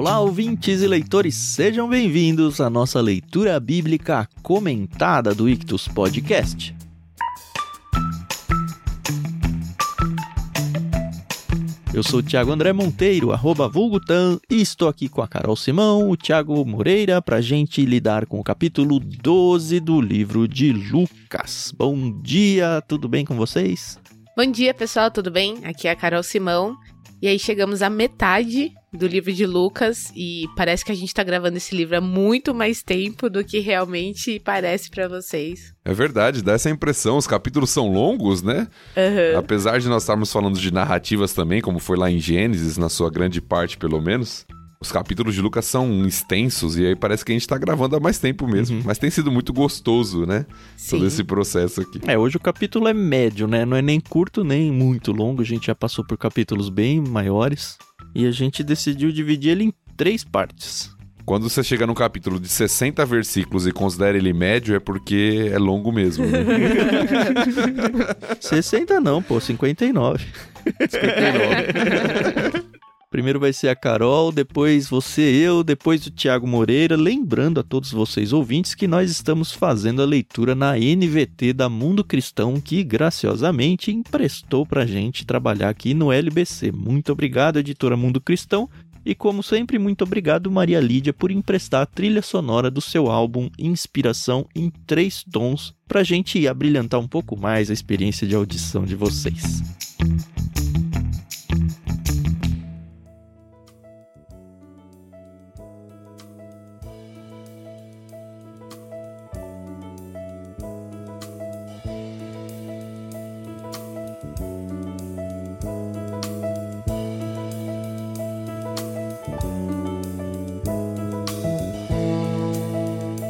Olá, ouvintes e leitores, sejam bem-vindos à nossa leitura bíblica comentada do Ictus Podcast. Eu sou o Thiago André Monteiro, arroba Vulgutan, e estou aqui com a Carol Simão, o Thiago Moreira, para gente lidar com o capítulo 12 do livro de Lucas. Bom dia, tudo bem com vocês? Bom dia, pessoal, tudo bem? Aqui é a Carol Simão. E aí chegamos à metade do livro de Lucas e parece que a gente tá gravando esse livro há muito mais tempo do que realmente parece para vocês. É verdade, dá essa impressão. Os capítulos são longos, né? Uhum. Apesar de nós estarmos falando de narrativas também, como foi lá em Gênesis, na sua grande parte pelo menos. Os capítulos de Lucas são extensos e aí parece que a gente tá gravando há mais tempo mesmo. Uhum. Mas tem sido muito gostoso, né? Sim. Todo esse processo aqui. É, hoje o capítulo é médio, né? Não é nem curto nem muito longo. A gente já passou por capítulos bem maiores. E a gente decidiu dividir ele em três partes. Quando você chega num capítulo de 60 versículos e considera ele médio, é porque é longo mesmo. Né? 60 não, pô, 59. 59. Primeiro vai ser a Carol, depois você, eu, depois o Thiago Moreira. Lembrando a todos vocês ouvintes que nós estamos fazendo a leitura na NVT da Mundo Cristão, que graciosamente emprestou pra gente trabalhar aqui no LBC. Muito obrigado, editora Mundo Cristão. E como sempre, muito obrigado, Maria Lídia, por emprestar a trilha sonora do seu álbum Inspiração em Três Tons, pra gente abrilhantar um pouco mais a experiência de audição de vocês.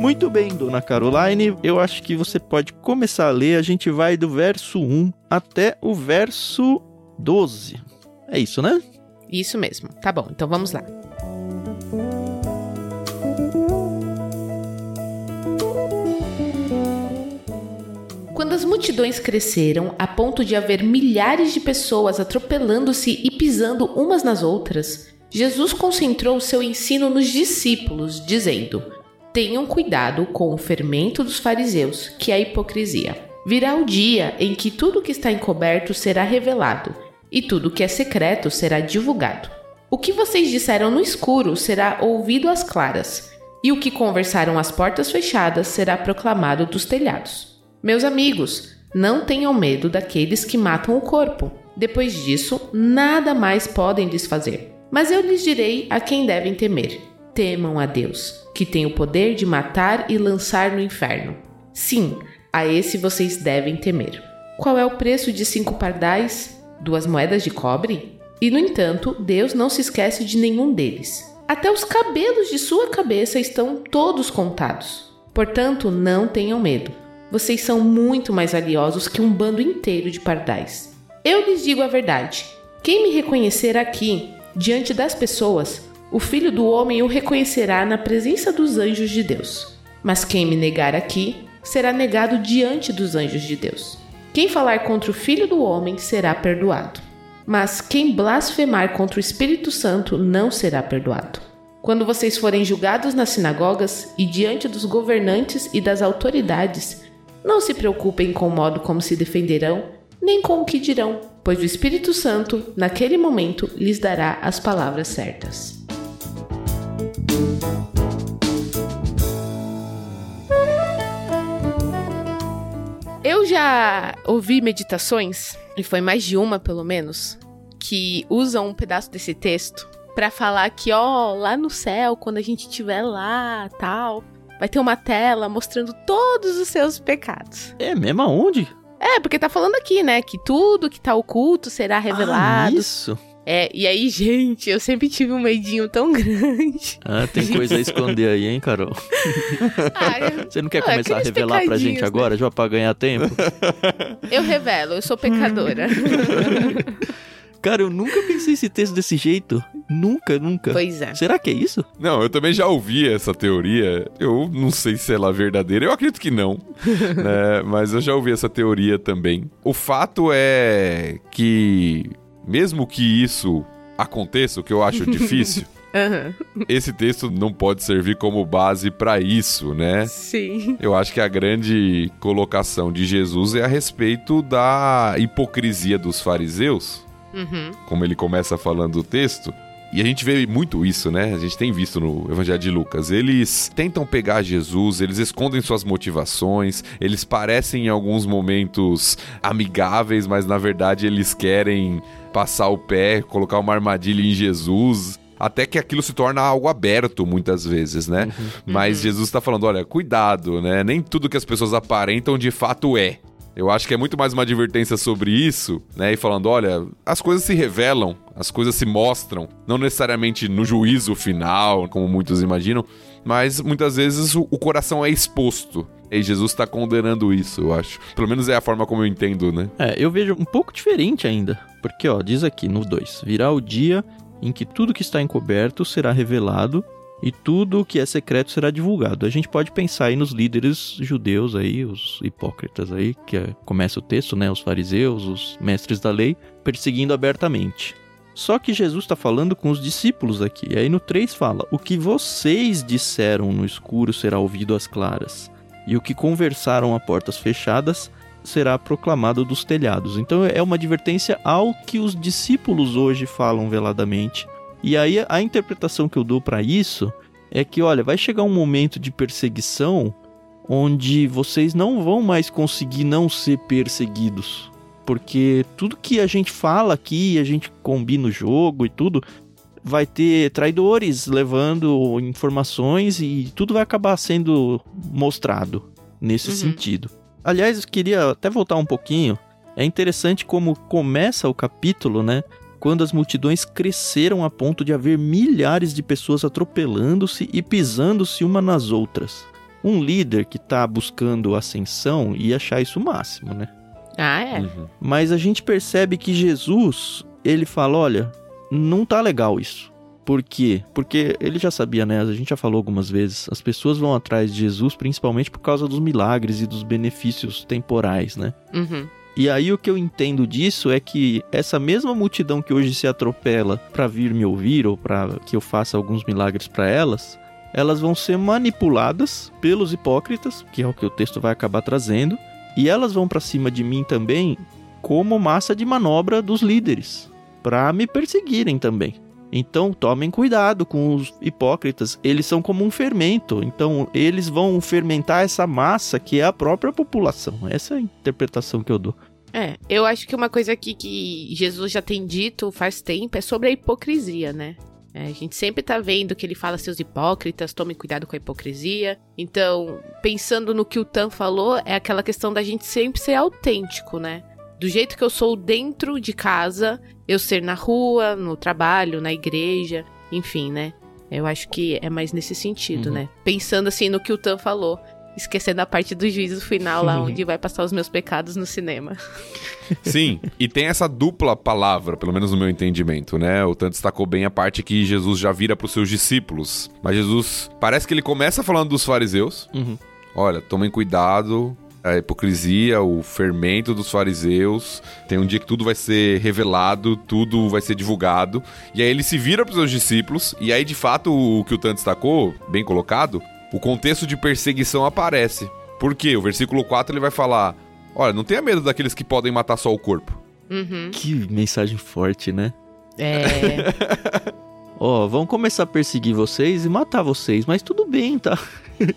Muito bem, dona Caroline. Eu acho que você pode começar a ler. A gente vai do verso 1 até o verso 12. É isso, né? Isso mesmo. Tá bom, então vamos lá. Quando as multidões cresceram a ponto de haver milhares de pessoas atropelando-se e pisando umas nas outras, Jesus concentrou seu ensino nos discípulos, dizendo: Tenham cuidado com o fermento dos fariseus, que é a hipocrisia. Virá o dia em que tudo que está encoberto será revelado, e tudo que é secreto será divulgado. O que vocês disseram no escuro será ouvido às claras, e o que conversaram às portas fechadas será proclamado dos telhados. Meus amigos, não tenham medo daqueles que matam o corpo. Depois disso, nada mais podem lhes fazer. Mas eu lhes direi a quem devem temer. Temam a Deus, que tem o poder de matar e lançar no inferno. Sim, a esse vocês devem temer. Qual é o preço de cinco pardais? Duas moedas de cobre? E no entanto, Deus não se esquece de nenhum deles. Até os cabelos de sua cabeça estão todos contados. Portanto, não tenham medo. Vocês são muito mais valiosos que um bando inteiro de pardais. Eu lhes digo a verdade. Quem me reconhecer aqui, diante das pessoas, o filho do homem o reconhecerá na presença dos anjos de Deus. Mas quem me negar aqui, será negado diante dos anjos de Deus. Quem falar contra o filho do homem será perdoado. Mas quem blasfemar contra o Espírito Santo não será perdoado. Quando vocês forem julgados nas sinagogas e diante dos governantes e das autoridades, não se preocupem com o modo como se defenderão, nem com o que dirão, pois o Espírito Santo, naquele momento, lhes dará as palavras certas. Eu já ouvi meditações, e foi mais de uma pelo menos, que usam um pedaço desse texto para falar que, ó, lá no céu, quando a gente estiver lá, tal, vai ter uma tela mostrando todos os seus pecados. É mesmo aonde? É, porque tá falando aqui, né, que tudo que tá oculto será Ah, revelado. isso. É, e aí, gente, eu sempre tive um medinho tão grande. Ah, tem coisa a esconder aí, hein, Carol? Ah, Você não quer Ah, começar a revelar pra gente pecadinhos, agora, já pra ganhar tempo? eu revelo, eu sou pecadora. Cara, eu nunca pensei esse texto desse jeito. Nunca, nunca. pois é. Será que é isso? Não, eu também já ouvi essa teoria. Eu não sei se ela é verdadeira. Eu acredito que não. né? Mas eu já ouvi essa teoria também. O fato é que, mesmo que isso aconteça, o que eu acho difícil, Uhum. Esse texto não pode servir como base para isso, né? Sim. Eu acho que a grande colocação de Jesus é a respeito da hipocrisia dos fariseus, Uhum. como ele começa falando o texto. E a gente vê muito isso, né? A gente tem visto no Evangelho de Lucas. Eles tentam pegar Jesus, eles escondem suas motivações, eles parecem em alguns momentos amigáveis, mas na verdade eles querem passar o pé, colocar uma armadilha em Jesus. Até que aquilo se torna algo aberto muitas vezes, né? Mas Jesus está falando: olha, cuidado, né? Nem tudo que as pessoas aparentam de fato é. Eu acho que é muito mais uma advertência sobre isso, né? E falando, olha, as coisas se revelam, as coisas se mostram, não necessariamente no juízo final, como muitos imaginam, mas muitas vezes o, o coração é exposto. E Jesus está condenando isso, eu acho. Pelo menos é a forma como eu entendo, né? É, eu vejo um pouco diferente ainda. Porque, ó, diz aqui no 2: Virá o dia em que tudo que está encoberto será revelado e tudo o que é secreto será divulgado. A gente pode pensar aí nos líderes judeus aí, os hipócritas aí, que é, começa o texto, né? Os fariseus, os mestres da lei, perseguindo abertamente. Só que Jesus está falando com os discípulos aqui. E aí no 3 fala: O que vocês disseram no escuro será ouvido às claras, e o que conversaram a portas fechadas será proclamado dos telhados. Então é uma advertência ao que os discípulos hoje falam veladamente. E aí a interpretação que eu dou para isso é que, olha, vai chegar um momento de perseguição onde vocês não vão mais conseguir não ser perseguidos. Porque tudo que a gente fala aqui, a gente combina o jogo e tudo, vai ter traidores levando informações e tudo vai acabar sendo mostrado nesse Uhum. sentido. Aliás, eu queria até voltar um pouquinho. É interessante como começa o capítulo, né? Quando as multidões cresceram a ponto de haver milhares de pessoas atropelando-se e pisando-se uma nas outras. Um líder que tá buscando ascensão ia achar isso o máximo, né? Ah, é. Uhum. Mas a gente percebe que Jesus, ele fala, olha, não tá legal isso. Por quê? Porque ele já sabia, né? A gente já falou algumas vezes. As pessoas vão atrás de Jesus principalmente por causa dos milagres e dos benefícios temporais, né? Uhum. E aí o que eu entendo disso é que essa mesma multidão que hoje se atropela para vir me ouvir ou para que eu faça alguns milagres para elas, elas vão ser manipuladas pelos hipócritas, que é o que o texto vai acabar trazendo, e elas vão para cima de mim também como massa de manobra dos líderes, para me perseguirem também. Então tomem cuidado com os hipócritas, eles são como um fermento, então eles vão fermentar essa massa que é a própria população. Essa é a interpretação que eu dou. É, eu acho que uma coisa aqui que Jesus já tem dito faz tempo é sobre a hipocrisia, né? É, a gente sempre tá vendo que ele fala seus hipócritas, tomem cuidado com a hipocrisia. Então, pensando no que o Tan falou, é aquela questão da gente sempre ser autêntico, né? Do jeito que eu sou dentro de casa, eu ser na rua, no trabalho, na igreja, enfim, né? Eu acho que é mais nesse sentido, Uhum. né? Pensando assim no que o Tan falou, esquecendo a parte do juízo final lá onde vai passar os meus pecados no cinema. Sim, e tem essa dupla palavra, pelo menos no meu entendimento, né? O Tanto destacou bem a parte que Jesus já vira para os seus discípulos. Mas Jesus, parece que ele começa falando dos fariseus. Uhum. Olha, tomem cuidado, a hipocrisia, o fermento dos fariseus. Tem um dia que tudo vai ser revelado, tudo vai ser divulgado. E aí ele se vira para os seus discípulos, e aí de fato o que o Tanto destacou, bem colocado, o contexto de perseguição aparece. Por quê? O versículo 4 ele vai falar: Olha, não tenha medo daqueles que podem matar só o corpo. Uhum. Que mensagem forte, né? É. Ó, vão começar a perseguir vocês e matar vocês, mas tudo bem, tá?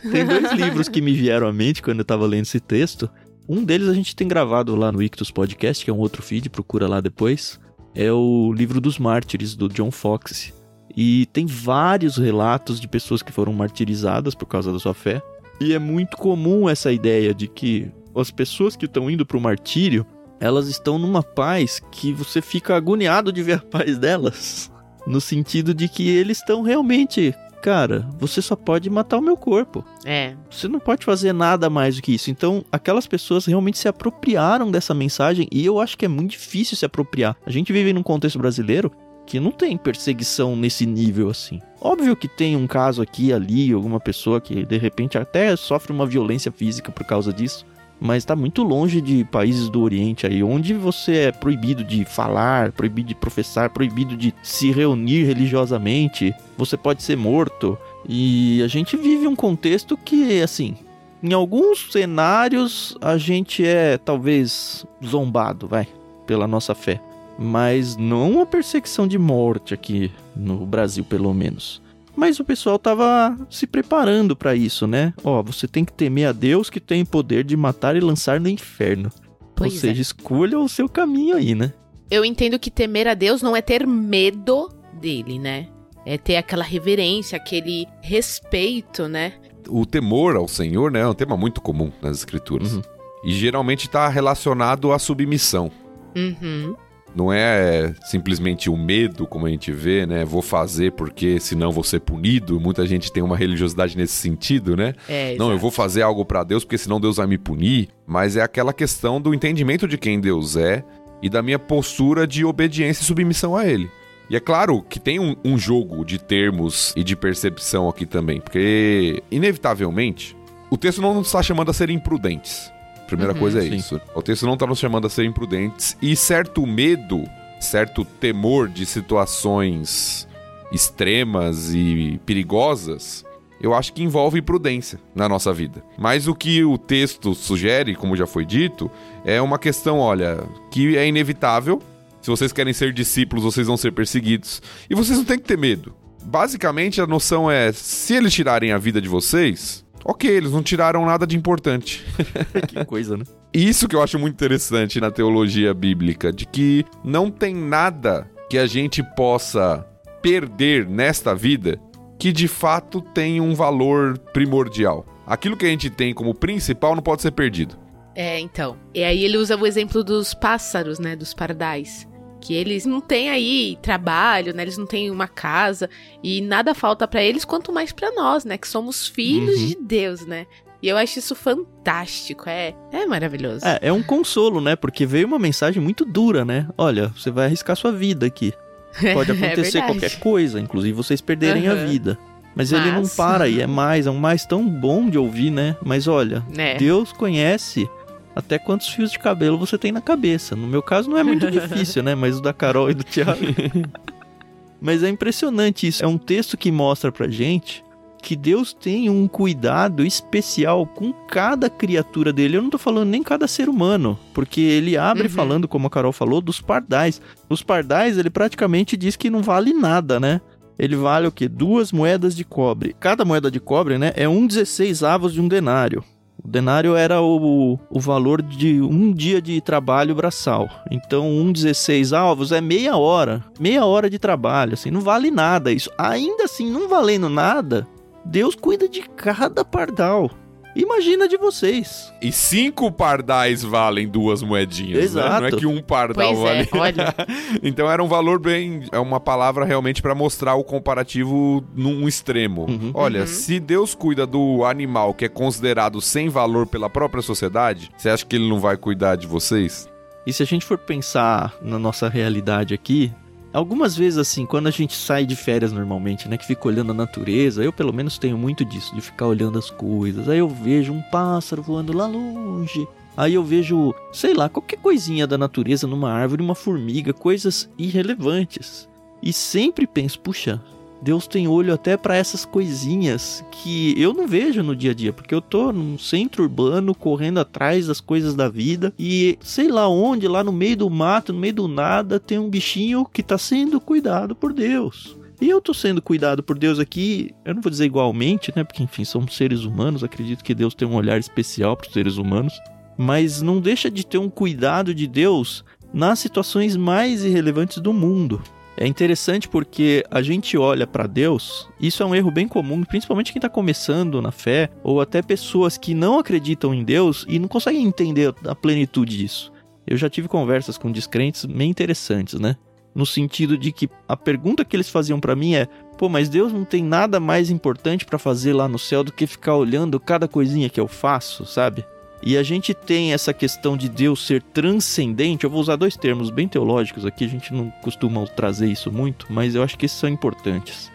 tem dois livros que me vieram à mente quando eu tava lendo esse texto. Um deles a gente tem gravado lá no Ictus Podcast, que é um outro feed, procura lá depois. É o livro dos mártires, do John Fox. E tem vários relatos de pessoas que foram martirizadas por causa da sua fé. E é muito comum essa ideia de que as pessoas que estão indo pro martírio, elas estão numa paz que você fica agoniado de ver a paz delas. No sentido de que eles estão realmente, cara, você só pode matar o meu corpo. é. Você não pode fazer nada mais do que isso. Então, aquelas pessoas realmente se apropriaram dessa mensagem e eu acho que é muito difícil se apropriar. A gente vive num contexto brasileiro que não tem perseguição nesse nível assim. Óbvio que tem um caso aqui ali, alguma pessoa que de repente até sofre uma violência física por causa disso. Mas está muito longe de países do Oriente aí, onde você é proibido de falar, proibido de professar, proibido de se reunir religiosamente, você pode ser morto. E a gente vive um contexto que, assim, em alguns cenários a gente é talvez zombado, vai, pela nossa fé. Mas não uma perseguição de morte aqui no Brasil, pelo menos. Mas o pessoal tava se preparando para isso, né? Ó, você tem que temer a Deus que tem poder de matar e lançar no inferno. Pois Ou seja, é. escolha o seu caminho aí, né? Eu entendo que temer a Deus não é ter medo dele, né? É ter aquela reverência, aquele respeito, né? O temor ao Senhor, né, é um tema muito comum nas escrituras. Uhum. E geralmente está relacionado à submissão. Uhum. Não é simplesmente o medo, como a gente vê, né? Vou fazer porque senão vou ser punido. Muita gente tem uma religiosidade nesse sentido, né? É, Não, eu vou fazer algo pra Deus porque senão Deus vai me punir. Mas é aquela questão do entendimento de quem Deus é e da minha postura de obediência e submissão a Ele. E é claro que tem um, um jogo de termos e de percepção aqui também, porque, inevitavelmente, o texto não nos está chamando a ser imprudentes. Primeira Uhum, coisa é sim. isso. O texto não está nos chamando a ser imprudentes e certo medo, certo temor de situações extremas e perigosas, eu acho que envolve prudência na nossa vida. Mas o que o texto sugere, como já foi dito, é uma questão, olha, que é inevitável. Se vocês querem ser discípulos, vocês vão ser perseguidos. E vocês não têm que ter medo. Basicamente, a noção é: se eles tirarem a vida de vocês, ok, eles não tiraram nada de importante. que coisa, né? Isso que eu acho muito interessante na teologia bíblica, de que não tem nada que a gente possa perder nesta vida que de fato tem um valor primordial. Aquilo que a gente tem como principal não pode ser perdido. É, então. E aí ele usa o exemplo dos pássaros, né? Dos pardais. Que eles não têm aí trabalho, né? Eles não têm uma casa. E nada falta pra eles, quanto mais pra nós, né? Que somos filhos Uhum. de Deus, né? E eu acho isso fantástico. É, é maravilhoso. É, é um consolo, né? Porque veio uma mensagem muito dura, né? Olha, você vai arriscar sua vida aqui. Pode É acontecer verdade. qualquer coisa, inclusive vocês perderem a Aham. vida. Mas, ele não Mas- para e é mais, é um mais tão bom de ouvir, né? Mas olha, É. Deus conhece até quantos fios de cabelo você tem na cabeça. No meu caso não é muito difícil, né? Mas o da Carol e do Thiago. Mas é impressionante isso. É um texto que mostra pra gente que Deus tem um cuidado especial com cada criatura dele. Eu não tô falando nem cada ser humano, porque ele abre Uhum. falando, como a Carol falou, dos pardais. Os pardais, ele praticamente diz que não vale nada, né? Ele vale o quê? Duas moedas de cobre. Cada moeda de cobre, né, é um 16 avos de um denário. O denário era o, o valor de um dia de trabalho braçal. Então, um 16 avos é meia hora. Meia hora de trabalho, assim, não vale nada isso. Ainda assim, não valendo nada, Deus cuida de cada pardal. Imagina de vocês. E cinco pardais valem duas moedinhas, né? Exato. Não é que um pardal Pois é, vale. olha. então era um valor bem. É uma palavra realmente para mostrar o comparativo num extremo. Uhum. Olha, Uhum. se Deus cuida do animal que é considerado sem valor pela própria sociedade, você acha que ele não vai cuidar de vocês? E se a gente for pensar na nossa realidade aqui, algumas vezes assim, quando a gente sai de férias normalmente, né, que fica olhando a natureza, eu pelo menos tenho muito disso, de ficar olhando as coisas. Aí eu vejo um pássaro voando lá longe. Aí eu vejo, sei lá, qualquer coisinha da natureza numa árvore, uma formiga, coisas irrelevantes. E sempre penso, puxa, Deus tem olho até para essas coisinhas que eu não vejo no dia a dia, porque eu tô num centro urbano correndo atrás das coisas da vida e sei lá onde, lá no meio do mato, no meio do nada, tem um bichinho que tá sendo cuidado por Deus. E eu tô sendo cuidado por Deus aqui, eu não vou dizer igualmente, né? Porque enfim, somos seres humanos, acredito que Deus tem um olhar especial para os seres humanos, mas não deixa de ter um cuidado de Deus nas situações mais irrelevantes do mundo. É interessante porque a gente olha para Deus, isso é um erro bem comum, principalmente quem está começando na fé, ou até pessoas que não acreditam em Deus e não conseguem entender a plenitude disso. Eu já tive conversas com descrentes bem interessantes, né? No sentido de que a pergunta que eles faziam para mim é: pô, mas Deus não tem nada mais importante para fazer lá no céu do que ficar olhando cada coisinha que eu faço, sabe? E a gente tem essa questão de Deus ser transcendente. Eu vou usar dois termos bem teológicos aqui, a gente não costuma trazer isso muito, mas eu acho que esses são importantes.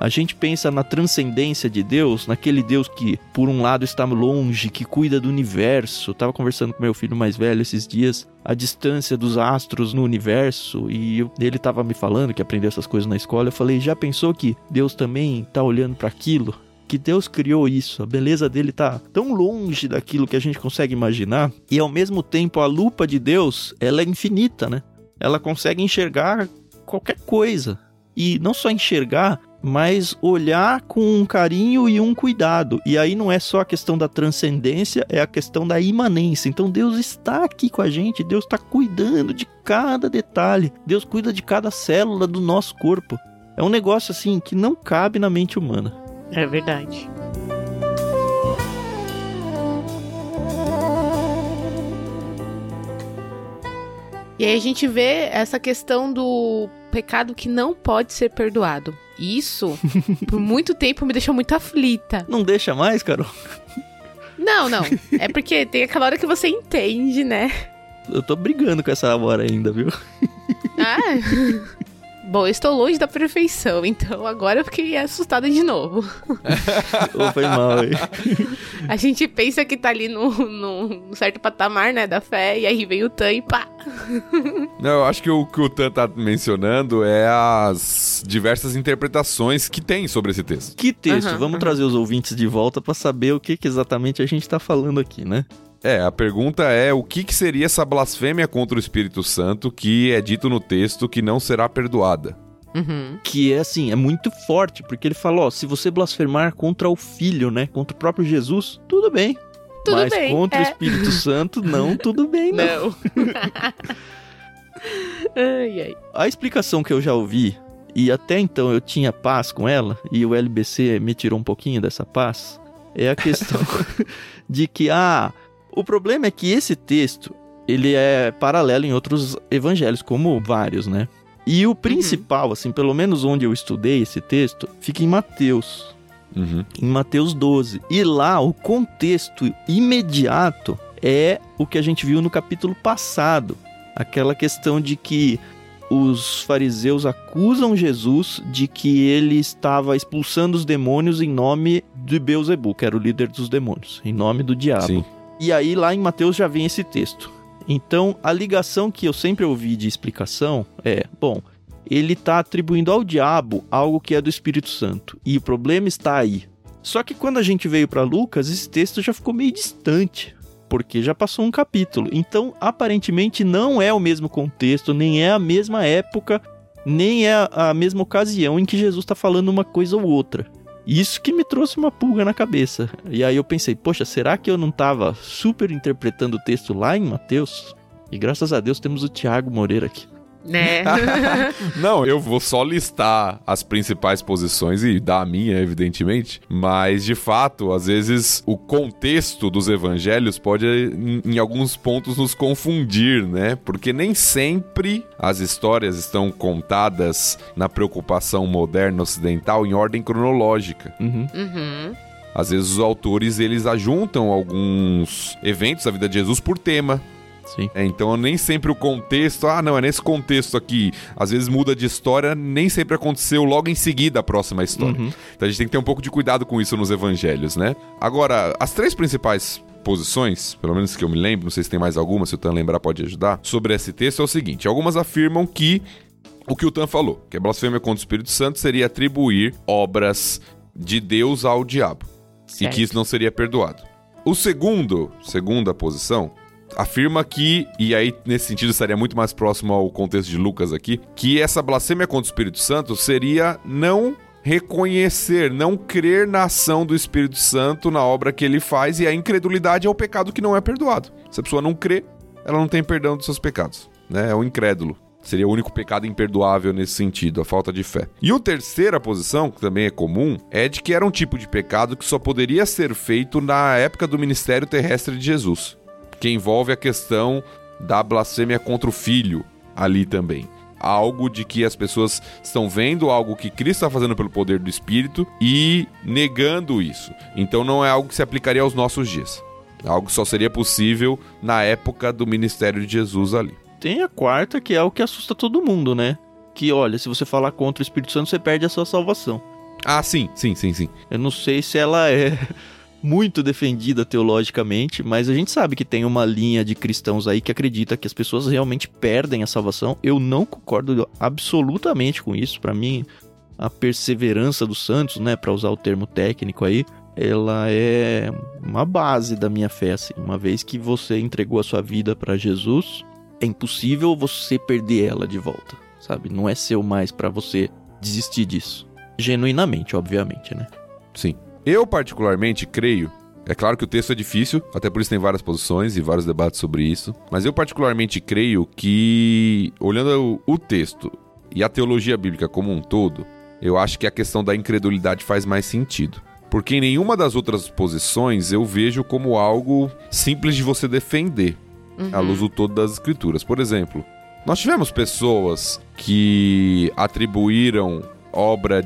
A gente pensa na transcendência de Deus, naquele Deus que, por um lado, está longe, que cuida do universo. Eu tava conversando com meu filho mais velho esses dias, a distância dos astros no universo, e ele tava me falando que aprendeu essas coisas na escola. Eu falei: já pensou que Deus também tá olhando para aquilo? Que Deus criou isso, a beleza dele tá tão longe daquilo que a gente consegue imaginar, e ao mesmo tempo a lupa de Deus, ela é infinita, né? Ela consegue enxergar qualquer coisa. E não só enxergar, mas olhar com um carinho e um cuidado. E aí não é só a questão da transcendência, é a questão da imanência. Então Deus está aqui com a gente, Deus está cuidando de cada detalhe, Deus cuida de cada célula do nosso corpo. É um negócio assim que não cabe na mente humana. É verdade. E aí a gente vê essa questão do pecado que não pode ser perdoado. Isso, por muito tempo, me deixou muito aflita. Não deixa mais, Carol? Não, não. É porque tem aquela hora que você entende, né? Eu tô brigando com essa hora ainda, viu? Ah. Bom, eu estou longe da perfeição, então agora eu fiquei assustada de novo. oh, foi mal, hein? A gente pensa que tá ali num, num certo patamar, né, da fé, e aí vem o Tan e pá. Não, eu acho que o que o Tan tá mencionando é as diversas interpretações que tem sobre esse texto. Que texto? Uhum, Vamos uhum. trazer os ouvintes de volta para saber o que, que exatamente a gente tá falando aqui, né? É, a pergunta é o que, que seria essa blasfêmia contra o Espírito Santo que é dito no texto que não será perdoada? Uhum. Que é assim, é muito forte, porque ele fala, ó, se você blasfemar contra o Filho, né, contra o próprio Jesus, tudo bem. Tudo Mas bem, contra é. o Espírito Santo, não, tudo bem, não. não. ai, ai. A explicação que eu já ouvi, e até então eu tinha paz com ela, e o LBC me tirou um pouquinho dessa paz, é a questão de que, ah, o problema é que esse texto, ele é paralelo em outros evangelhos, como vários, né? E o principal, uhum. assim, pelo menos onde eu estudei esse texto, fica em Mateus. Uhum. Em Mateus 12. E lá o contexto imediato é o que a gente viu no capítulo passado. Aquela questão de que os fariseus acusam Jesus de que ele estava expulsando os demônios em nome de Beuzebu, que era o líder dos demônios, em nome do diabo. Sim. E aí lá em Mateus já vem esse texto. Então, a ligação que eu sempre ouvi de explicação é, bom, ele está atribuindo ao diabo algo que é do Espírito Santo, e o problema está aí. Só que quando a gente veio para Lucas, esse texto já ficou meio distante, porque já passou um capítulo. Então, aparentemente não é o mesmo contexto, nem é a mesma época, nem é a mesma ocasião em que Jesus está falando uma coisa ou outra. Isso que me trouxe uma pulga na cabeça. E aí eu pensei, poxa, será que eu não estava super interpretando o texto lá em Mateus? E graças a Deus temos o Tiago Moreira aqui. Né? não, eu vou só listar as principais posições e dar a minha, evidentemente. Mas, de fato, às vezes o contexto dos evangelhos pode, em, em alguns pontos, nos confundir, né? Porque nem sempre as histórias estão contadas na preocupação moderna ocidental em ordem cronológica. Uhum. Uhum. Às vezes os autores eles ajuntam alguns eventos da vida de Jesus por tema. Sim. É, então nem sempre o contexto, ah, não, é nesse contexto aqui. Às vezes muda de história, nem sempre aconteceu logo em seguida a próxima história. Uhum. Então a gente tem que ter um pouco de cuidado com isso nos evangelhos, né? Agora, as três principais posições, pelo menos que eu me lembro, não sei se tem mais alguma, se o Tan lembrar pode ajudar, sobre esse texto é o seguinte: algumas afirmam que o que o Tan falou, que a blasfêmia contra o Espírito Santo seria atribuir obras de Deus ao diabo certo. e que isso não seria perdoado. O segundo, segunda posição, afirma que, e aí nesse sentido estaria muito mais próximo ao contexto de Lucas aqui, que essa blasfêmia contra o Espírito Santo seria não reconhecer, não crer na ação do Espírito Santo na obra que ele faz, e a incredulidade é o pecado que não é perdoado. Se a pessoa não crê, ela não tem perdão dos seus pecados, né? É o incrédulo. Seria o único pecado imperdoável nesse sentido, a falta de fé. E a terceira posição, que também é comum, é de que era um tipo de pecado que só poderia ser feito na época do ministério terrestre de Jesus que envolve a questão da blasfêmia contra o filho ali também. Algo de que as pessoas estão vendo algo que Cristo está fazendo pelo poder do Espírito e negando isso. Então não é algo que se aplicaria aos nossos dias. Algo que só seria possível na época do ministério de Jesus ali. Tem a quarta, que é o que assusta todo mundo, né? Que olha, se você falar contra o Espírito Santo, você perde a sua salvação. Ah, sim, sim, sim, sim. Eu não sei se ela é muito defendida teologicamente, mas a gente sabe que tem uma linha de cristãos aí que acredita que as pessoas realmente perdem a salvação. Eu não concordo absolutamente com isso. Para mim, a perseverança dos santos, né, para usar o termo técnico aí, ela é uma base da minha fé, assim. Uma vez que você entregou a sua vida para Jesus, é impossível você perder ela de volta, sabe? Não é seu mais para você desistir disso. Genuinamente, obviamente, né? Sim. Eu, particularmente, creio. É claro que o texto é difícil, até por isso tem várias posições e vários debates sobre isso. Mas eu, particularmente, creio que, olhando o texto e a teologia bíblica como um todo, eu acho que a questão da incredulidade faz mais sentido. Porque em nenhuma das outras posições eu vejo como algo simples de você defender, uhum. à luz do todo das escrituras. Por exemplo, nós tivemos pessoas que atribuíram obra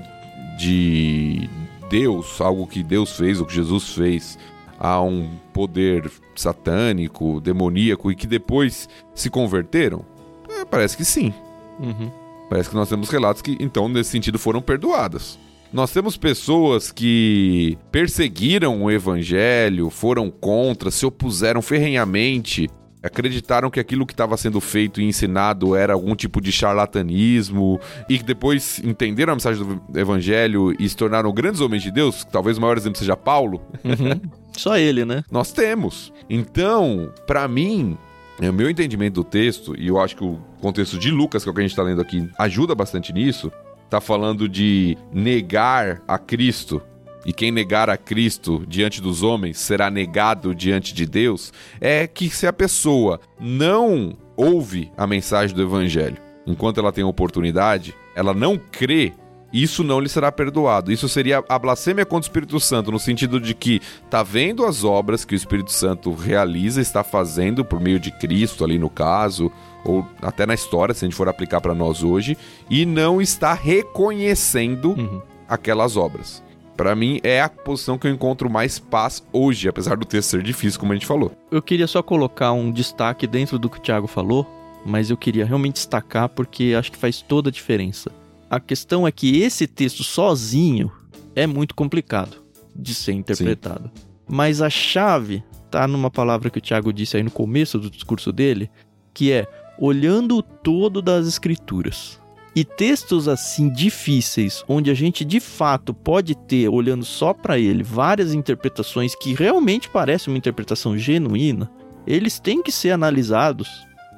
de Deus, algo que Deus fez, o que Jesus fez, a um poder satânico, demoníaco e que depois se converteram? É, parece que sim. Uhum. Parece que nós temos relatos que, então, nesse sentido, foram perdoadas. Nós temos pessoas que perseguiram o evangelho, foram contra, se opuseram ferrenhamente acreditaram que aquilo que estava sendo feito e ensinado era algum tipo de charlatanismo e que depois entenderam a mensagem do evangelho e se tornaram grandes homens de Deus, talvez o maior exemplo seja Paulo. Uhum. Só ele, né? Nós temos. Então, para mim, é o meu entendimento do texto, e eu acho que o contexto de Lucas, que é o que a gente está lendo aqui, ajuda bastante nisso. Tá falando de negar a Cristo e quem negar a Cristo diante dos homens será negado diante de Deus, é que se a pessoa não ouve a mensagem do Evangelho enquanto ela tem oportunidade, ela não crê isso não lhe será perdoado. Isso seria a blasfêmia contra o Espírito Santo, no sentido de que tá vendo as obras que o Espírito Santo realiza, está fazendo por meio de Cristo, ali no caso, ou até na história, se a gente for aplicar para nós hoje, e não está reconhecendo uhum. aquelas obras. Para mim, é a posição que eu encontro mais paz hoje, apesar do texto ser difícil, como a gente falou. Eu queria só colocar um destaque dentro do que o Thiago falou, mas eu queria realmente destacar porque acho que faz toda a diferença. A questão é que esse texto sozinho é muito complicado de ser interpretado. Sim. Mas a chave tá numa palavra que o Thiago disse aí no começo do discurso dele, que é olhando o todo das escrituras. E textos assim difíceis, onde a gente de fato pode ter, olhando só para ele, várias interpretações que realmente parecem uma interpretação genuína, eles têm que ser analisados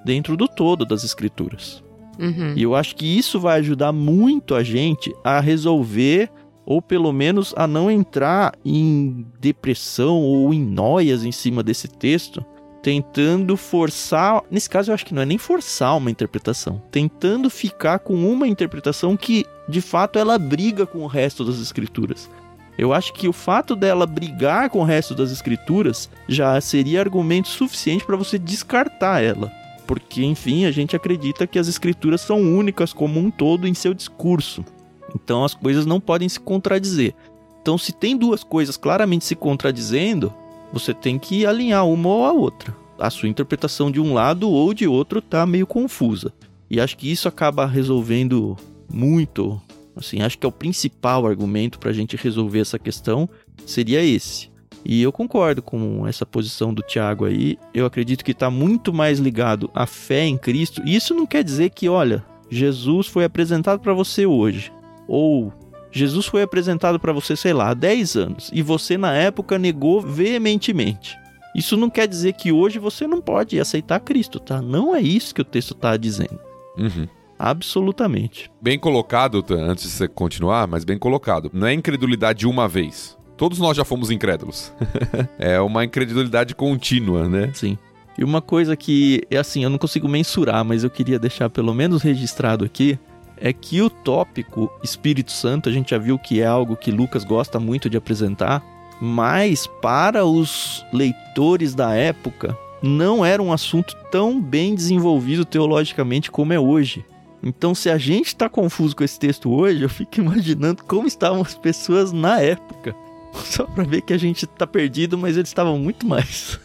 dentro do todo das escrituras. Uhum. E eu acho que isso vai ajudar muito a gente a resolver, ou pelo menos a não entrar em depressão ou em noias em cima desse texto, tentando forçar. Nesse caso, eu acho que não é nem forçar uma interpretação, tentando ficar com uma interpretação que de fato ela briga com o resto das escrituras. Eu acho que o fato dela brigar com o resto das escrituras já seria argumento suficiente para você descartar ela. Porque, enfim, a gente acredita que as escrituras são únicas como um todo em seu discurso. Então as coisas não podem se contradizer. Então, se tem duas coisas claramente se contradizendo, você tem que alinhar uma ou a outra. A sua interpretação de um lado ou de outro tá meio confusa. E acho que isso acaba resolvendo muito. Assim, acho que é o principal argumento para a gente resolver essa questão seria esse. E eu concordo com essa posição do Tiago aí. Eu acredito que está muito mais ligado à fé em Cristo. E isso não quer dizer que, olha, Jesus foi apresentado para você hoje. Ou Jesus foi apresentado para você, sei lá, há 10 anos e você na época negou veementemente. Isso não quer dizer que hoje você não pode aceitar Cristo, tá? Não é isso que o texto está dizendo. Uhum. Absolutamente. Bem colocado, antes de você continuar, mas bem colocado. Não é incredulidade de uma vez. Todos nós já fomos incrédulos. é uma incredulidade contínua, né? Sim. E uma coisa que, é assim, eu não consigo mensurar, mas eu queria deixar pelo menos registrado aqui, é que o tópico Espírito Santo, a gente já viu que é algo que Lucas gosta muito de apresentar, mas para os leitores da época não era um assunto tão bem desenvolvido teologicamente como é hoje. Então, se a gente está confuso com esse texto hoje, eu fico imaginando como estavam as pessoas na época. Só pra ver que a gente tá perdido, mas eles estavam muito mais.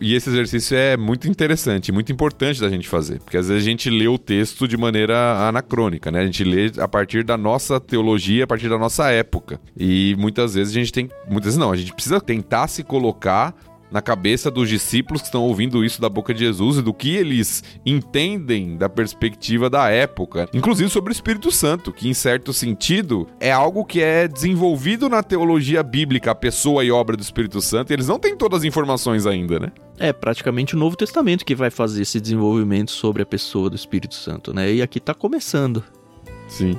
e esse exercício é muito interessante, muito importante da gente fazer, porque às vezes a gente lê o texto de maneira anacrônica, né? A gente lê a partir da nossa teologia, a partir da nossa época. E muitas vezes a gente tem, muitas vezes não, a gente precisa tentar se colocar na cabeça dos discípulos que estão ouvindo isso da boca de Jesus e do que eles entendem da perspectiva da época, inclusive sobre o Espírito Santo, que em certo sentido é algo que é desenvolvido na teologia bíblica, a pessoa e obra do Espírito Santo, e eles não têm todas as informações ainda, né? É praticamente o Novo Testamento que vai fazer esse desenvolvimento sobre a pessoa do Espírito Santo, né? E aqui está começando. Sim.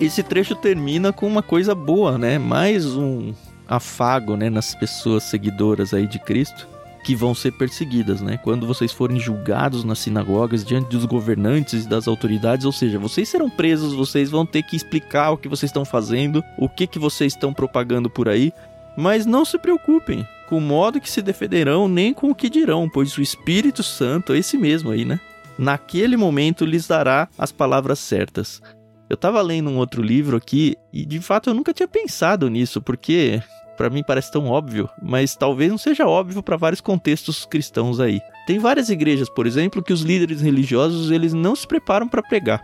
Esse trecho termina com uma coisa boa, né? Mais um afago, né, nas pessoas seguidoras aí de Cristo que vão ser perseguidas, né? Quando vocês forem julgados nas sinagogas diante dos governantes e das autoridades, ou seja, vocês serão presos, vocês vão ter que explicar o que vocês estão fazendo, o que que vocês estão propagando por aí, mas não se preocupem com o modo que se defenderão nem com o que dirão, pois o Espírito Santo é esse mesmo aí, né? Naquele momento lhes dará as palavras certas. Eu tava lendo um outro livro aqui e de fato eu nunca tinha pensado nisso, porque para mim parece tão óbvio, mas talvez não seja óbvio para vários contextos cristãos aí. Tem várias igrejas, por exemplo, que os líderes religiosos eles não se preparam para pregar.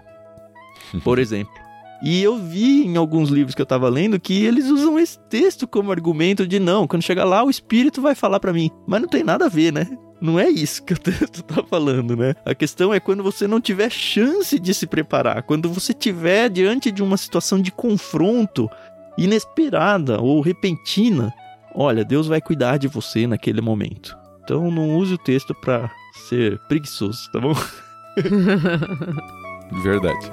Por exemplo. E eu vi em alguns livros que eu tava lendo que eles usam esse texto como argumento de não, quando chegar lá o espírito vai falar para mim. Mas não tem nada a ver, né? Não é isso que o texto tá falando, né? A questão é quando você não tiver chance de se preparar, quando você tiver diante de uma situação de confronto inesperada ou repentina, olha, Deus vai cuidar de você naquele momento. Então não use o texto para ser preguiçoso, tá bom? Verdade.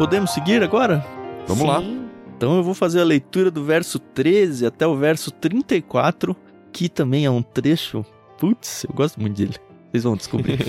Podemos seguir agora? Vamos Sim. lá. Então eu vou fazer a leitura do verso 13 até o verso 34, que também é um trecho. Putz, eu gosto muito dele. Vocês vão descobrir.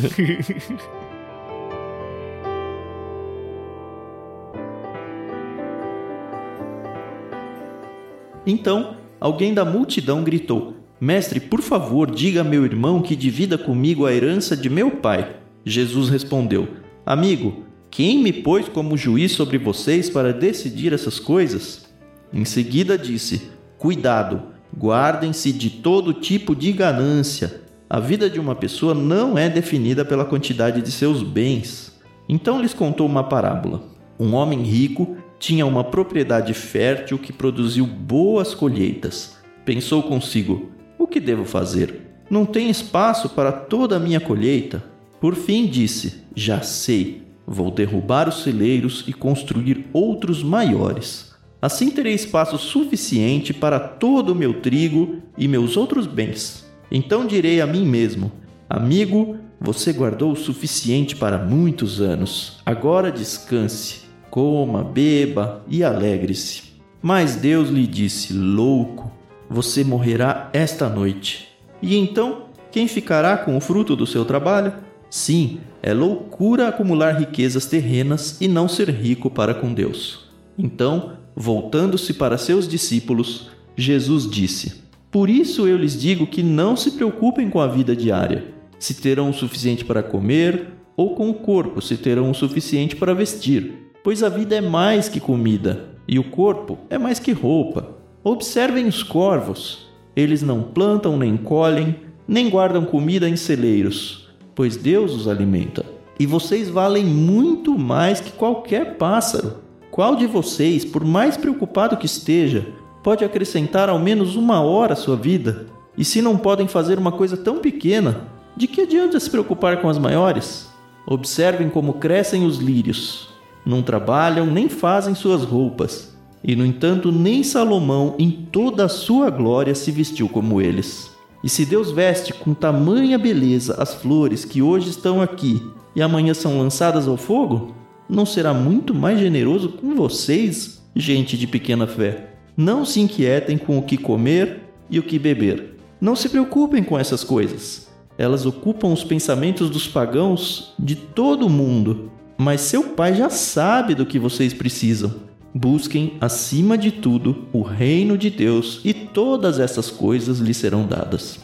então, alguém da multidão gritou: Mestre, por favor, diga a meu irmão que divida comigo a herança de meu pai. Jesus respondeu: Amigo, quem me pôs como juiz sobre vocês para decidir essas coisas? Em seguida disse: Cuidado, guardem-se de todo tipo de ganância. A vida de uma pessoa não é definida pela quantidade de seus bens. Então lhes contou uma parábola. Um homem rico tinha uma propriedade fértil que produziu boas colheitas. Pensou consigo: O que devo fazer? Não tem espaço para toda a minha colheita. Por fim disse: Já sei Vou derrubar os celeiros e construir outros maiores. Assim terei espaço suficiente para todo o meu trigo e meus outros bens. Então direi a mim mesmo: Amigo, você guardou o suficiente para muitos anos. Agora descanse, coma, beba e alegre-se. Mas Deus lhe disse: Louco, você morrerá esta noite. E então, quem ficará com o fruto do seu trabalho? Sim, é loucura acumular riquezas terrenas e não ser rico para com Deus. Então, voltando-se para seus discípulos, Jesus disse: Por isso eu lhes digo que não se preocupem com a vida diária, se terão o suficiente para comer, ou com o corpo, se terão o suficiente para vestir. Pois a vida é mais que comida, e o corpo é mais que roupa. Observem os corvos: eles não plantam nem colhem, nem guardam comida em celeiros pois Deus os alimenta. E vocês valem muito mais que qualquer pássaro. Qual de vocês, por mais preocupado que esteja, pode acrescentar ao menos uma hora à sua vida? E se não podem fazer uma coisa tão pequena, de que adianta se preocupar com as maiores? Observem como crescem os lírios. Não trabalham nem fazem suas roupas. E, no entanto, nem Salomão, em toda a sua glória, se vestiu como eles. E se Deus veste com tamanha beleza as flores que hoje estão aqui e amanhã são lançadas ao fogo, não será muito mais generoso com vocês, gente de pequena fé? Não se inquietem com o que comer e o que beber. Não se preocupem com essas coisas. Elas ocupam os pensamentos dos pagãos de todo o mundo. Mas seu pai já sabe do que vocês precisam. Busquem, acima de tudo, o reino de Deus e todas essas coisas lhes serão dadas.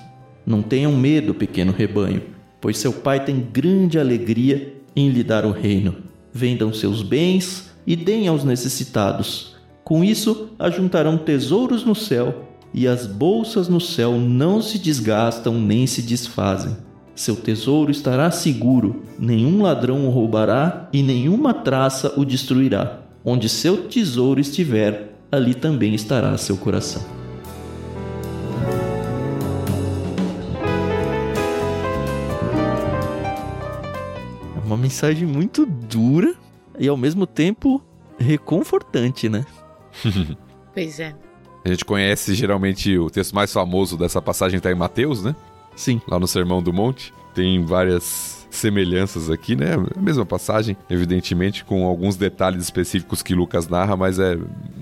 Não tenham medo, pequeno rebanho, pois seu pai tem grande alegria em lhe dar o reino. Vendam seus bens e deem aos necessitados. Com isso, ajuntarão tesouros no céu, e as bolsas no céu não se desgastam nem se desfazem. Seu tesouro estará seguro, nenhum ladrão o roubará e nenhuma traça o destruirá. Onde seu tesouro estiver, ali também estará seu coração. É uma mensagem muito dura e ao mesmo tempo reconfortante, né? Pois é. A gente conhece geralmente o texto mais famoso dessa passagem está em Mateus, né? Sim. Lá no Sermão do Monte. Tem várias semelhanças aqui, né? A mesma passagem, evidentemente, com alguns detalhes específicos que Lucas narra, mas é.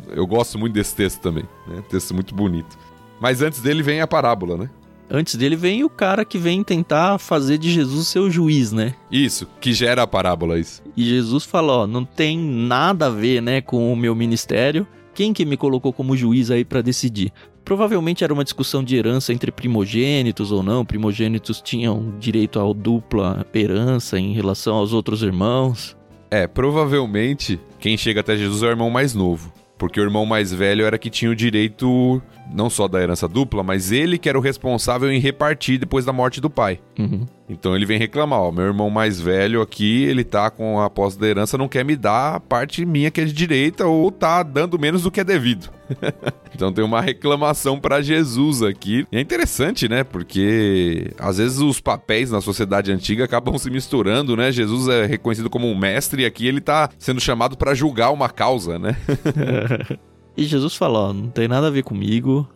Eu gosto muito desse texto também, né? Texto muito bonito. Mas antes dele vem a parábola, né? Antes dele vem o cara que vem tentar fazer de Jesus seu juiz, né? Isso, que gera a parábola, isso. E Jesus fala, ó, não tem nada a ver, né, com o meu ministério. Quem que me colocou como juiz aí para decidir? Provavelmente era uma discussão de herança entre primogênitos ou não. Primogênitos tinham direito à dupla herança em relação aos outros irmãos. É, provavelmente quem chega até Jesus é o irmão mais novo. Porque o irmão mais velho era que tinha o direito não só da herança dupla, mas ele que era o responsável em repartir depois da morte do pai. Uhum. Então ele vem reclamar, ó, meu irmão mais velho aqui, ele tá com a posse da herança, não quer me dar a parte minha que é de direita ou tá dando menos do que é devido. então tem uma reclamação para Jesus aqui. E é interessante, né? Porque às vezes os papéis na sociedade antiga acabam se misturando, né? Jesus é reconhecido como um mestre e aqui ele tá sendo chamado para julgar uma causa, né? E Jesus fala, ó, não tem nada a ver comigo.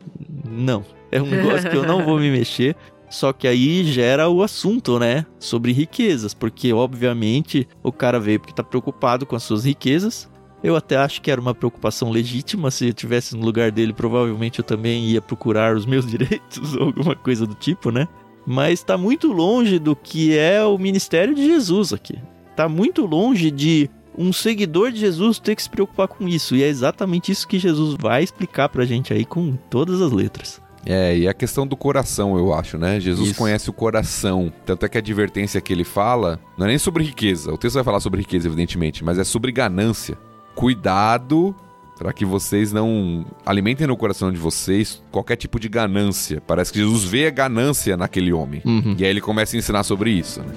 Não. É um negócio que eu não vou me mexer. Só que aí gera o assunto, né? Sobre riquezas. Porque, obviamente, o cara veio porque tá preocupado com as suas riquezas. Eu até acho que era uma preocupação legítima. Se eu tivesse no lugar dele, provavelmente eu também ia procurar os meus direitos ou alguma coisa do tipo, né? Mas tá muito longe do que é o ministério de Jesus aqui. Tá muito longe de um seguidor de Jesus ter que se preocupar com isso. E é exatamente isso que Jesus vai explicar pra gente aí com todas as letras. É, e a questão do coração, eu acho, né? Jesus Isso. conhece o coração. Tanto é que a advertência que ele fala não é nem sobre riqueza. O texto vai falar sobre riqueza, evidentemente, mas é sobre ganância. Cuidado para que vocês não alimentem no coração de vocês qualquer tipo de ganância. Parece que Jesus vê a ganância naquele homem. Uhum. E aí ele começa a ensinar sobre isso, né?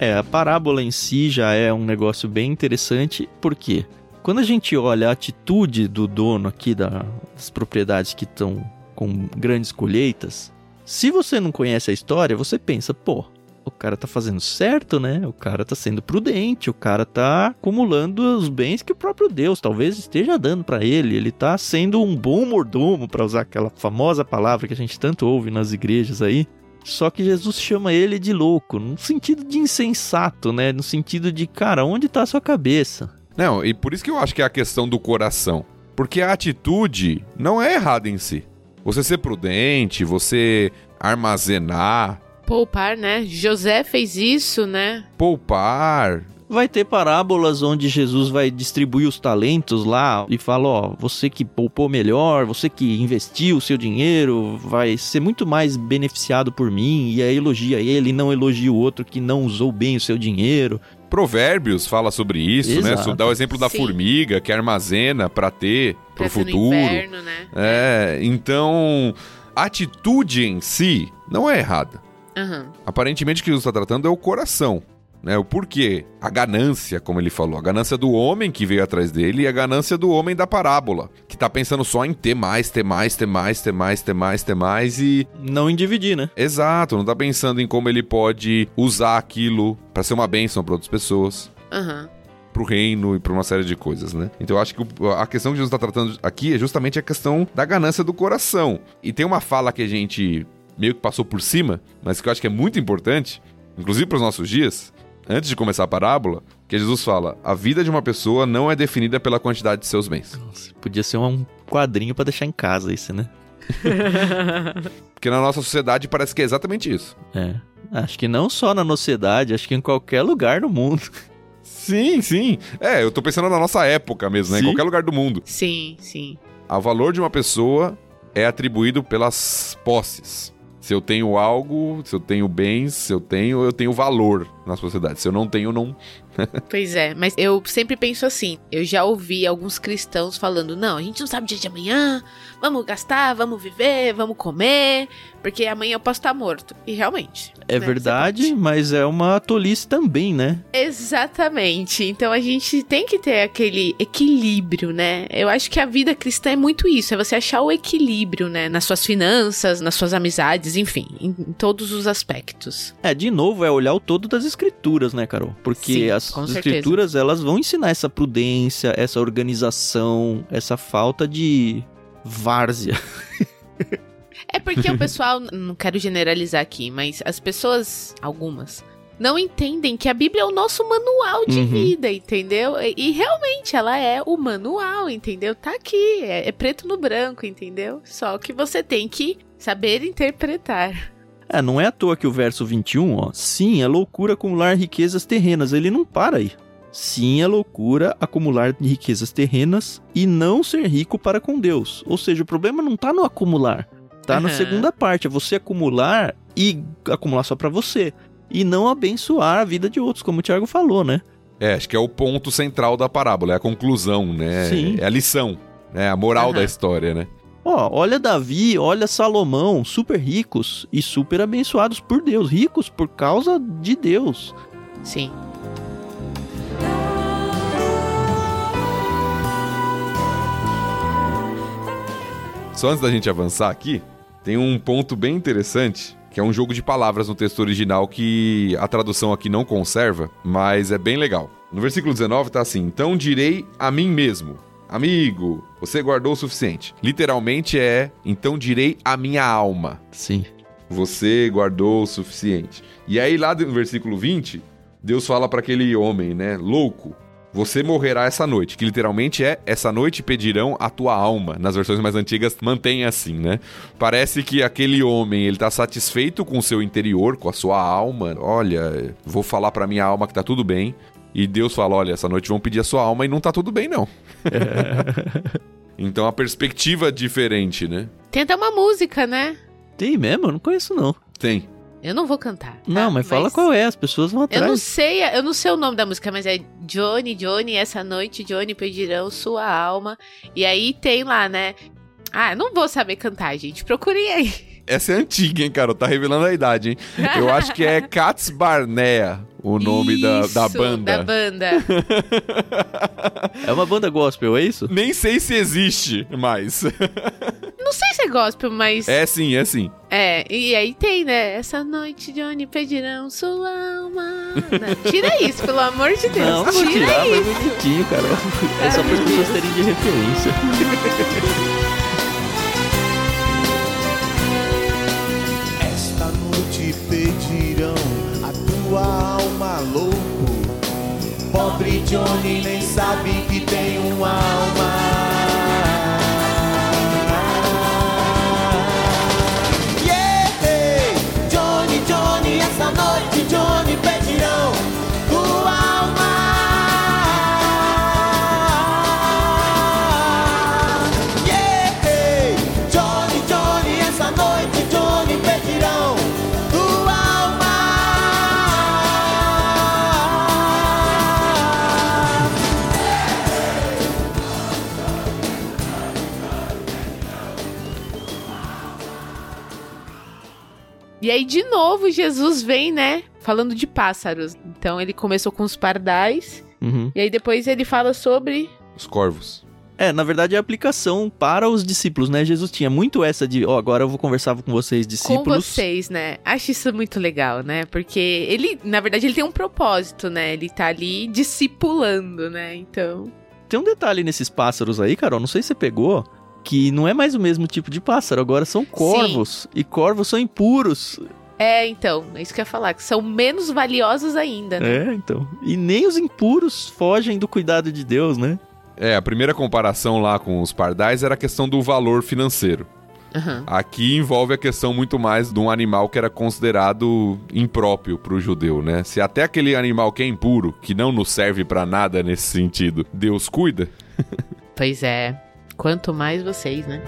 É, a parábola em si já é um negócio bem interessante, porque quando a gente olha a atitude do dono aqui da- das propriedades que estão com grandes colheitas, se você não conhece a história, você pensa, pô, o cara tá fazendo certo, né? O cara tá sendo prudente, o cara tá acumulando os bens que o próprio Deus talvez esteja dando pra ele, ele tá sendo um bom mordomo, pra usar aquela famosa palavra que a gente tanto ouve nas igrejas aí. Só que Jesus chama ele de louco, no sentido de insensato, né? No sentido de, cara, onde tá a sua cabeça? Não, e por isso que eu acho que é a questão do coração. Porque a atitude não é errada em si. Você ser prudente, você armazenar, Poupar, né? José fez isso, né? poupar. Vai ter parábolas onde Jesus vai distribuir os talentos lá e fala, ó, você que poupou melhor, você que investiu o seu dinheiro, vai ser muito mais beneficiado por mim, e aí elogia ele e não elogia o outro que não usou bem o seu dinheiro. Provérbios fala sobre isso, né? Exato. Dá o exemplo da Sim. formiga que armazena pra ter ser no futuro. inverno, né? É, então a atitude em si não é errada. Aham. Aparentemente o que Jesus está tratando é o coração. Né, o porquê? A ganância, como ele falou. A ganância do homem que veio atrás dele e a ganância do homem da parábola. Que tá pensando só em ter mais, ter mais, ter mais, ter mais, ter mais, ter mais e. Não em dividir, né? Exato, não tá pensando em como ele pode usar aquilo pra ser uma bênção pra outras pessoas. Aham. Pro reino e pra uma série de coisas, né? Então eu acho que a questão que Jesus tá tratando aqui é justamente a questão da ganância do coração. E tem uma fala que a gente meio que passou por cima, mas que eu acho que é muito importante, inclusive pros nossos dias, antes de começar a parábola, que Jesus fala: a vida de uma pessoa não é definida pela quantidade de seus bens. Nossa, podia ser um quadrinho pra deixar em casa isso, né? Porque na nossa sociedade parece que é exatamente isso. É. Acho que não só na nossa sociedade, acho que em qualquer lugar do mundo. Sim, sim. É, eu tô pensando na nossa época mesmo, né? Em Sim. qualquer lugar do mundo. Sim, sim. O valor de uma pessoa é atribuído pelas posses. Se eu tenho algo, se eu tenho bens, se eu tenho, eu tenho valor na sociedade. Se eu não tenho, não. Pois é, mas eu sempre penso assim. Eu já ouvi alguns cristãos falando: não, a gente não sabe o dia de amanhã, vamos gastar, vamos viver, vamos comer, porque amanhã eu posso estar morto. E realmente. É né, verdade, mas é uma tolice também, né? Exatamente. Então a gente tem que ter aquele equilíbrio, né? Eu acho que a vida cristã é muito isso, é você achar o equilíbrio, né? Nas suas finanças, nas suas amizades, enfim, em, em todos os aspectos. É, de novo, é olhar o todo das escrituras, né, Carol? Porque Sim, as com certeza. escrituras, elas vão ensinar essa prudência, essa organização, essa falta de várzea. É porque o pessoal, não quero generalizar aqui, mas as pessoas, algumas, não entendem que a Bíblia é o nosso manual de Uhum. vida, entendeu? E, e realmente ela é o manual, entendeu? Tá aqui, é, é preto no branco, entendeu? Só que você tem que saber interpretar. É, não é à toa que o verso 21, ó, sim, é loucura acumular riquezas terrenas, ele não para aí. Sim, é loucura acumular riquezas terrenas e não ser rico para com Deus. Ou seja, o problema não tá no acumular, tá na Aham. segunda parte, é você acumular e acumular só pra você e não abençoar a vida de outros, como o Thiago falou, né? É, acho que é o ponto central da parábola, é a conclusão, né? Sim. É a lição, né? A moral Aham. da história, né? Ó, olha Davi, olha Salomão, super ricos e super abençoados por Deus, ricos por causa de Deus. Sim. Só antes da gente avançar aqui, tem um ponto bem interessante, que é um jogo de palavras no texto original que a tradução aqui não conserva, mas é bem legal. No versículo 19 tá assim: Então direi a mim mesmo, amigo, você guardou o suficiente. Literalmente é: Então direi a minha alma, Sim. você guardou o suficiente. E aí lá no versículo 20, Deus fala para aquele homem, né, louco, você morrerá essa noite, que literalmente é essa noite pedirão a tua alma. Nas versões mais antigas mantém assim, né? Parece que aquele homem, ele tá satisfeito com o seu interior, com a sua alma. Olha, vou falar pra minha alma que tá tudo bem. E Deus fala, olha, essa noite vão pedir a sua alma e não tá tudo bem não. então a perspectiva é diferente, né? Tem até uma música, né? Tem mesmo? Eu não conheço não. Tem. Eu não vou cantar. tá? Não, mas fala qual é, as pessoas vão Eu atrás. não sei, eu não sei o nome da música, mas é Johnny, Johnny, essa noite Johnny pedirão sua alma. E aí tem lá, né? Ah, eu não vou saber cantar, gente. Procurem aí. Essa é antiga, hein, cara? Tá revelando a idade, hein? Eu acho que é Cats Barnea o nome da, da Isso, banda. Da banda. É uma banda gospel, é isso? Nem sei se existe mais. não sei se é gospel, mas. É sim, é sim. É, e aí tem, né? Essa noite, Johnny, pedirão sua alma. Não, tira isso, pelo amor de Deus. Não, não vou tira tirar, mas isso. bonitinho, cara. É só para as pessoas terem de referência. a tua alma, louco. Pobre Johnny nem sabe que tem uma alma. Aí, de novo, Jesus vem, né? Falando de pássaros. Então, ele começou com os pardais. Uhum. E aí, depois, ele fala sobre. Os corvos. É, na verdade é a aplicação para os discípulos, né? Jesus tinha muito essa de, ó, agora eu vou conversar com vocês, Com discípulos. vocês, né? Acho isso muito legal, né? Porque ele, na verdade, ele tem um propósito, né? Ele tá ali discipulando, né? Então. Tem um detalhe nesses pássaros aí, Carol, não sei se você pegou, que não é mais o mesmo tipo de pássaro, agora são corvos. E corvos são impuros. É, então, é isso que eu ia falar, que são menos valiosos ainda, né? É, então. E nem os impuros fogem do cuidado de Deus, né? É, a primeira comparação lá com os pardais era a questão do valor financeiro. Aham. Aqui envolve a questão muito mais de um animal que era considerado impróprio para o judeu, né? Se até aquele animal que é impuro, que não nos serve para nada nesse sentido, Deus cuida, Pois é. Quanto mais vocês, né?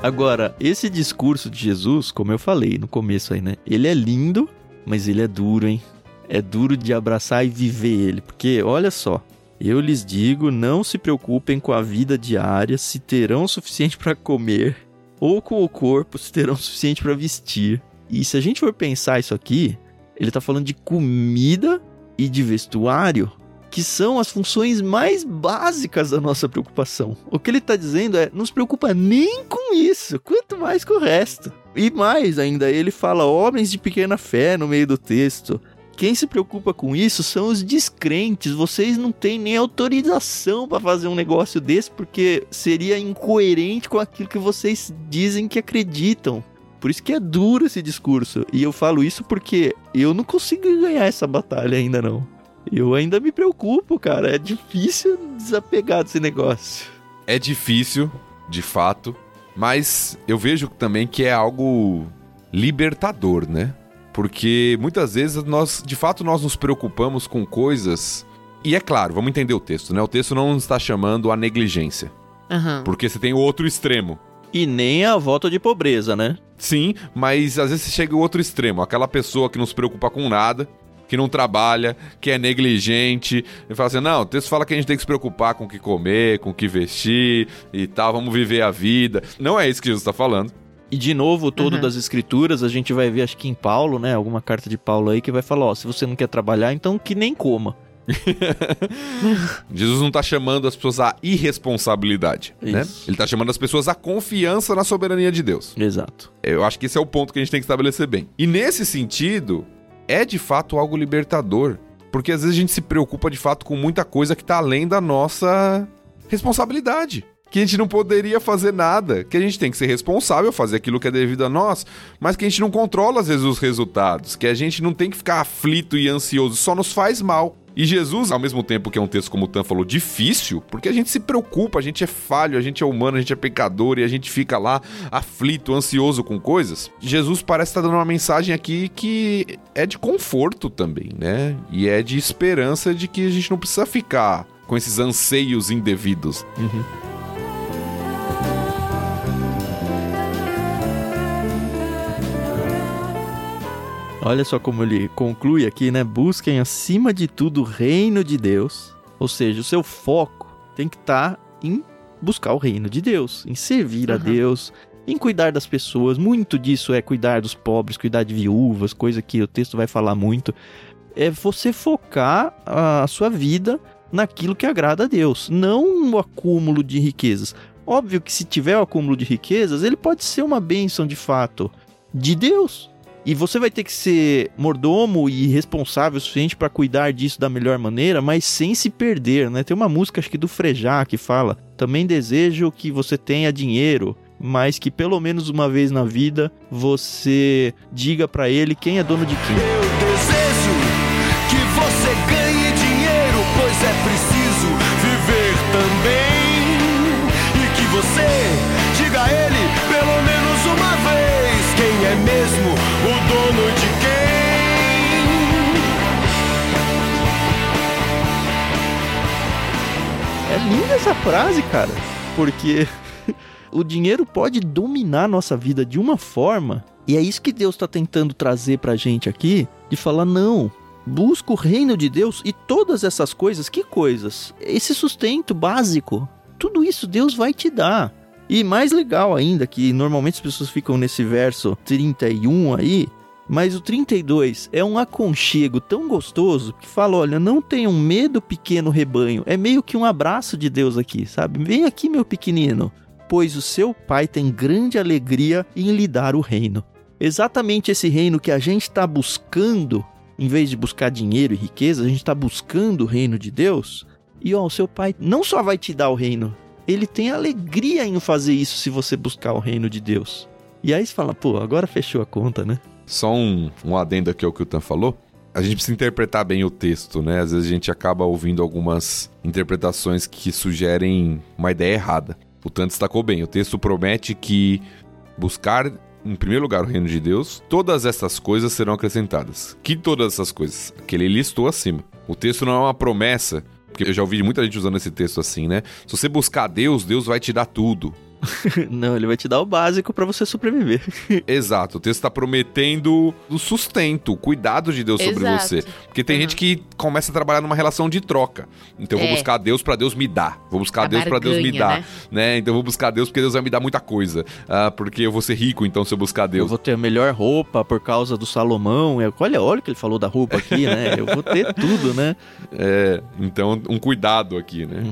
Agora, esse discurso de Jesus, como eu falei no começo aí, né? Ele é lindo, mas ele é duro, hein? É duro de abraçar e viver ele. Porque, olha só, eu lhes digo, não se preocupem com a vida diária, se terão o suficiente para comer, ou com o corpo, se terão o suficiente para vestir. E se a gente for pensar isso aqui, ele tá falando de comida e de vestuário, que são as funções mais básicas da nossa preocupação. O que ele está dizendo é: não se preocupa nem com isso, quanto mais com o resto. E mais ainda, ele fala homens de pequena fé no meio do texto. Quem se preocupa com isso são os descrentes. Vocês não têm nem autorização para fazer um negócio desse porque seria incoerente com aquilo que vocês dizem que acreditam. Por isso que é duro esse discurso. E eu falo isso porque eu não consigo ganhar essa batalha ainda não. Eu ainda me preocupo, cara. É difícil desapegar desse negócio. é difícil, de fato, mas eu vejo também que é algo libertador, né? Porque muitas vezes nós, de fato, nós nos preocupamos com coisas. E é claro, vamos entender o texto, né? O texto não está chamando a negligência. Aham. Porque você tem o outro extremo. E nem a volta de pobreza, né? Sim, mas às vezes chega ao outro extremo. Aquela pessoa que não se preocupa com nada, que não trabalha, que é negligente. E fala assim: não, o texto fala que a gente tem que se preocupar com o que comer, com o que vestir e tal, vamos viver a vida. Não é isso que Jesus está falando. E de novo, todo Uhum. das escrituras, a gente vai ver, acho que em Paulo, né? Alguma carta de Paulo aí que vai falar: ó, se você não quer trabalhar, então que nem coma. Jesus não está chamando as pessoas à irresponsabilidade, né? Isso. Ele está chamando as pessoas à confiança na soberania de Deus. Exato. Eu acho que esse é o ponto que a gente tem que estabelecer bem. E nesse sentido, é de fato algo libertador. Porque às vezes a gente se preocupa de fato com muita coisa que está além da nossa responsabilidade. Que a gente não poderia fazer nada, que a gente tem que ser responsável, fazer aquilo que é devido a nós, mas que a gente não controla às vezes os resultados, que a gente não tem que ficar aflito e ansioso, só nos faz mal. E Jesus, ao mesmo tempo que é um texto, como o Tan falou, difícil, porque a gente se preocupa, a gente é falho, a gente é humano, a gente é pecador e a gente fica lá aflito, ansioso com coisas. Jesus parece estar dando uma mensagem aqui que é de conforto também, né? E é de esperança de que a gente não precisa ficar com esses anseios indevidos. Olha só como ele conclui aqui, né? Busquem acima de tudo o reino de Deus. Ou seja, o seu foco tem que estar em buscar o reino de Deus, em servir a Uhum. Deus, em cuidar das pessoas. Muito disso é cuidar dos pobres, cuidar de viúvas, coisa que o texto vai falar muito. É você focar a sua vida naquilo que agrada a Deus, não o acúmulo de riquezas. Óbvio que se tiver o acúmulo de riquezas, ele pode ser uma bênção de fato de Deus. E você vai ter que ser mordomo e responsável o suficiente para cuidar disso da melhor maneira, mas sem se perder, né? Tem uma música, acho que do Frejá, que fala: Também desejo que você tenha dinheiro, mas que pelo menos uma vez na vida você diga para ele quem é dono de quem. Eu desejo que você Essa frase, cara, porque o dinheiro pode dominar nossa vida de uma forma, e é isso que Deus está tentando trazer pra gente aqui, de falar não, busca o reino de Deus e todas essas coisas, que coisas? Esse sustento básico, tudo isso Deus vai te dar. E mais legal ainda, que normalmente as pessoas ficam nesse verso 31 aí, mas o 32 é um aconchego tão gostoso que fala: olha, não tenham medo, pequeno rebanho. É meio que um abraço de Deus aqui, sabe? Vem aqui, meu pequenino, pois o seu pai tem grande alegria em lhe dar o reino. Exatamente esse reino que a gente está buscando, em vez de buscar dinheiro e riqueza, a gente está buscando o reino de Deus. E ó, o seu pai não só vai te dar o reino, ele tem alegria em fazer isso se você buscar o reino de Deus. E aí você fala, pô, agora fechou a conta, né? Só um, um adendo aqui ao que o Tan falou. A gente precisa interpretar bem o texto, né? Às vezes a gente acaba ouvindo algumas interpretações que sugerem uma ideia errada. O Tan destacou bem. O texto promete que buscar, em primeiro lugar, o reino de Deus, todas essas coisas serão acrescentadas. Que todas essas coisas? Que ele listou acima. O texto não é uma promessa, porque eu já ouvi muita gente usando esse texto assim, né? Se você buscar Deus, Deus vai te dar tudo. Não, ele vai te dar o básico para você sobreviver. Exato, o texto está prometendo o sustento, o cuidado de Deus sobre Exato. você. Porque tem Uhum. gente que começa a trabalhar numa relação de troca. Então eu vou É. buscar Deus para Deus me dar. Vou buscar A Deus para Deus me dar, né? né? Então eu vou buscar Deus porque Deus vai me dar muita coisa. Ah, porque eu vou ser rico, então se eu buscar Eu Deus. vou ter a melhor roupa por causa do Salomão. Eu- Olha, olha o que ele falou da roupa aqui, né? Eu vou ter tudo, né? É, então um cuidado aqui, né?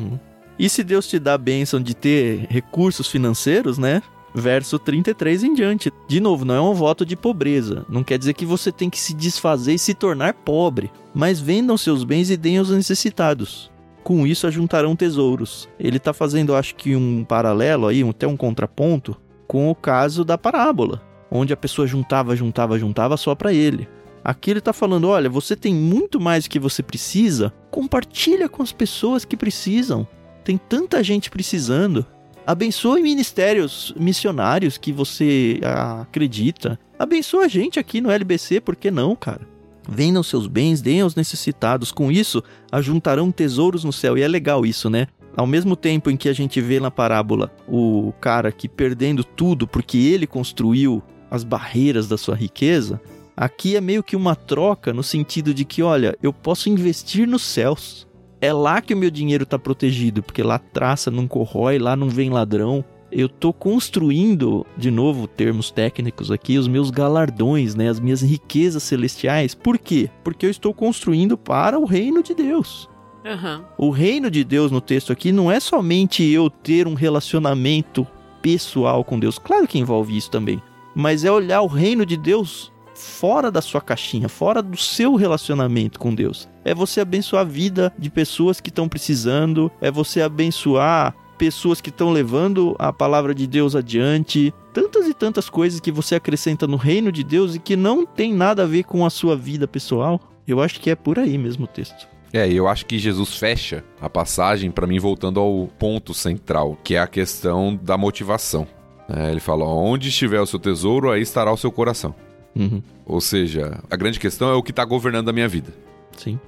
E se Deus te dá a bênção de ter recursos financeiros, né? Verso 33 em diante. De novo, não é um voto de pobreza. Não quer dizer que você tem que se desfazer e se tornar pobre. Mas vendam seus bens e deem aos necessitados. Com isso ajuntarão tesouros. Ele está fazendo, acho que, um paralelo aí, até um contraponto, com o caso da parábola. Onde a pessoa juntava, juntava, juntava só para ele. Aqui ele está falando: olha, você tem muito mais do que você precisa, compartilha com as pessoas que precisam. Tem tanta gente precisando. Abençoe ministérios missionários que você acredita. Abençoa a gente aqui no LBC, por que não, cara? Vendam seus bens, deem aos necessitados. Com isso, ajuntarão tesouros no céu. E é legal isso, né? Ao mesmo tempo em que a gente vê na parábola o cara que perdendo tudo porque ele construiu as barreiras da sua riqueza, aqui é meio que uma troca no sentido de que, olha, eu posso investir nos céus. É lá que o meu dinheiro está protegido, porque lá traça, não corrói, lá não vem ladrão. Eu tô construindo, de novo, termos técnicos aqui, os meus galardões, né, as minhas riquezas celestiais. Por quê? Porque eu estou construindo para o reino de Deus. Aham. O reino de Deus no texto aqui não é somente eu ter um relacionamento pessoal com Deus. Claro que envolve isso também. Mas é olhar o reino de Deus fora da sua caixinha, fora do seu relacionamento com Deus. É você abençoar a vida de pessoas que estão precisando, é você abençoar pessoas que estão levando a palavra de Deus adiante. Tantas e tantas coisas que você acrescenta no reino de Deus e que não tem nada a ver com a sua vida pessoal. Eu acho que é por aí mesmo o texto. É, eu acho que Jesus fecha a passagem para mim voltando ao ponto central, que é a questão da motivação. É, ele fala: onde estiver o seu tesouro, aí estará o seu coração. Uhum, Ou seja, a grande questão é o que está governando a minha vida. sim.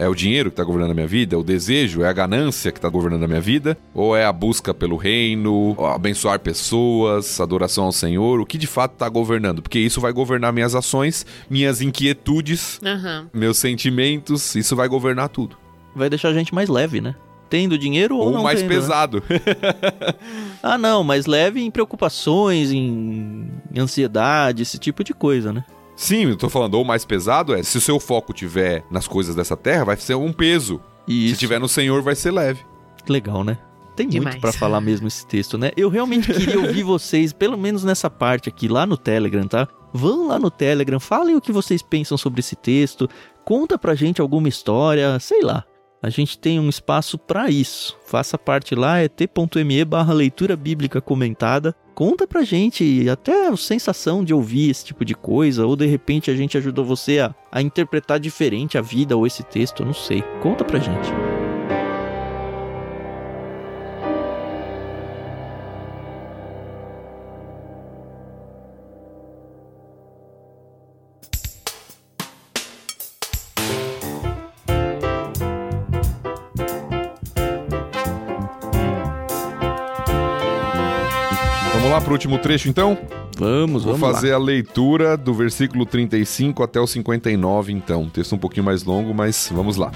É o dinheiro que está governando a minha vida? É o desejo? É a ganância que está governando a minha vida? Ou é a busca pelo reino, abençoar pessoas, adoração ao Senhor? O que de fato está governando? Porque isso vai governar minhas ações, minhas inquietudes, Aham. meus sentimentos, isso vai governar tudo. vai deixar a gente mais leve, né? Tendo dinheiro ou, Ou não mais tendo, né? pesado. Ah, não, mais leve em preocupações, em ansiedade, esse tipo de coisa, né? Sim, eu tô falando, ou mais pesado é, se o seu foco tiver nas coisas dessa terra, vai ser um peso. E Se tiver no Senhor, vai ser leve. legal, né? Tem muito Demais. pra falar mesmo esse texto, né? Eu realmente queria ouvir vocês, pelo menos nessa parte aqui, lá no Telegram, tá? Vão lá no Telegram, falem o que vocês pensam sobre esse texto, conta pra gente alguma história, sei lá. A gente tem um espaço pra isso. Faça parte lá, é t.me barra leitura bíblica comentada. Conta pra gente até a sensação de ouvir esse tipo de coisa, ou de repente a gente ajudou você a, a interpretar diferente a vida ou esse texto, eu não sei. Conta pra gente. Último trecho então? Vamos, Vou vamos lá. fazer a leitura do versículo 35 até o 59 então. Texto um pouquinho mais longo, mas vamos lá.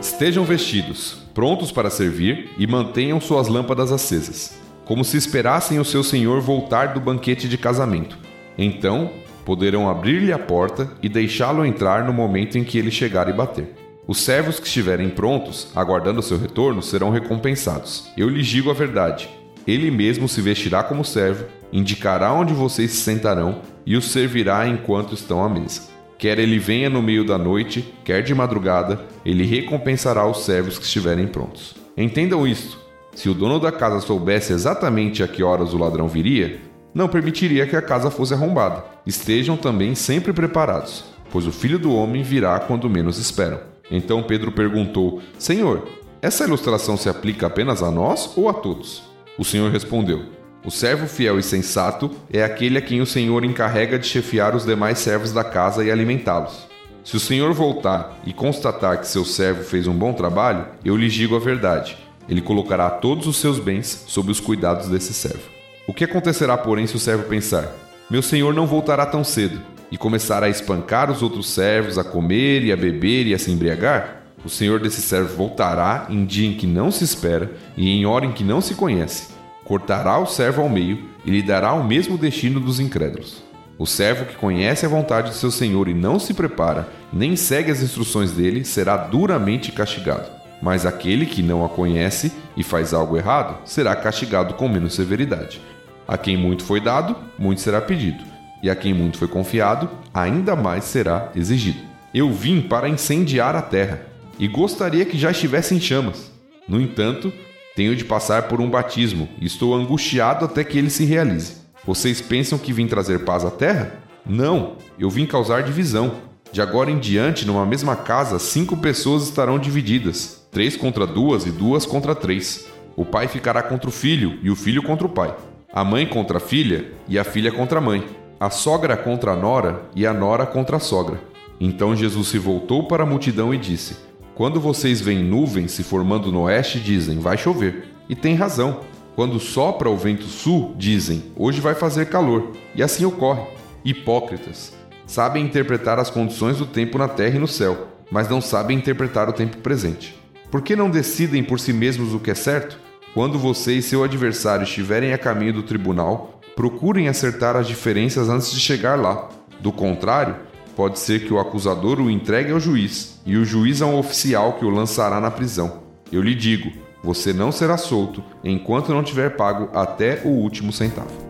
Estejam vestidos, prontos para servir e mantenham suas lâmpadas acesas, como se esperassem o seu senhor voltar do banquete de casamento. Então, poderão abrir-lhe a porta e deixá-lo entrar no momento em que ele chegar e bater. Os servos que estiverem prontos, aguardando seu retorno, serão recompensados. Eu lhes digo a verdade: ele mesmo se vestirá como servo, indicará onde vocês se sentarão e os servirá enquanto estão à mesa. Quer ele venha no meio da noite, quer de madrugada, ele recompensará os servos que estiverem prontos. Entendam isto: se o dono da casa soubesse exatamente a que horas o ladrão viria, não permitiria que a casa fosse arrombada. Estejam também sempre preparados, pois o filho do homem virá quando menos esperam. Então Pedro perguntou: Senhor, essa ilustração se aplica apenas a nós ou a todos? O Senhor respondeu: O servo fiel e sensato é aquele a quem o Senhor encarrega de chefiar os demais servos da casa e alimentá-los. Se o Senhor voltar e constatar que seu servo fez um bom trabalho, eu lhes digo a verdade. Ele colocará todos os seus bens sob os cuidados desse servo. O que acontecerá, porém, se o servo pensar: Meu senhor não voltará tão cedo, e começar a espancar os outros servos, a comer e a beber e a se embriagar? O senhor desse servo voltará em dia em que não se espera e em hora em que não se conhece. Cortará o servo ao meio e lhe dará o mesmo destino dos incrédulos. O servo que conhece a vontade de seu senhor e não se prepara, nem segue as instruções dele, será duramente castigado. Mas aquele que não a conhece e faz algo errado, será castigado com menos severidade. A quem muito foi dado, muito será pedido, e a quem muito foi confiado, ainda mais será exigido. Eu vim para incendiar a terra e gostaria que já estivesse em chamas. No entanto, tenho de passar por um batismo e estou angustiado até que ele se realize. Vocês pensam que vim trazer paz à terra? Não, eu vim causar divisão. De agora em diante, numa mesma casa, cinco pessoas estarão divididas: três contra duas e duas contra três. O pai ficará contra o filho e o filho contra o pai. A mãe contra a filha e a filha contra a mãe. A sogra contra a nora e a nora contra a sogra. Então Jesus se voltou para a multidão e disse: quando vocês veem nuvens se formando no oeste, dizem vai chover. E tem razão. Quando sopra o vento sul, dizem hoje vai fazer calor. E assim ocorre. Hipócritas. Sabem interpretar as condições do tempo na terra e no céu, mas não sabem interpretar o tempo presente. Por que não decidem por si mesmos o que é certo? Quando você e seu adversário estiverem a caminho do tribunal, procurem acertar as diferenças antes de chegar lá. Do contrário, pode ser que o acusador o entregue ao juiz, e o juiz a um oficial que o lançará na prisão. Eu lhe digo: você não será solto enquanto não tiver pago até o último centavo.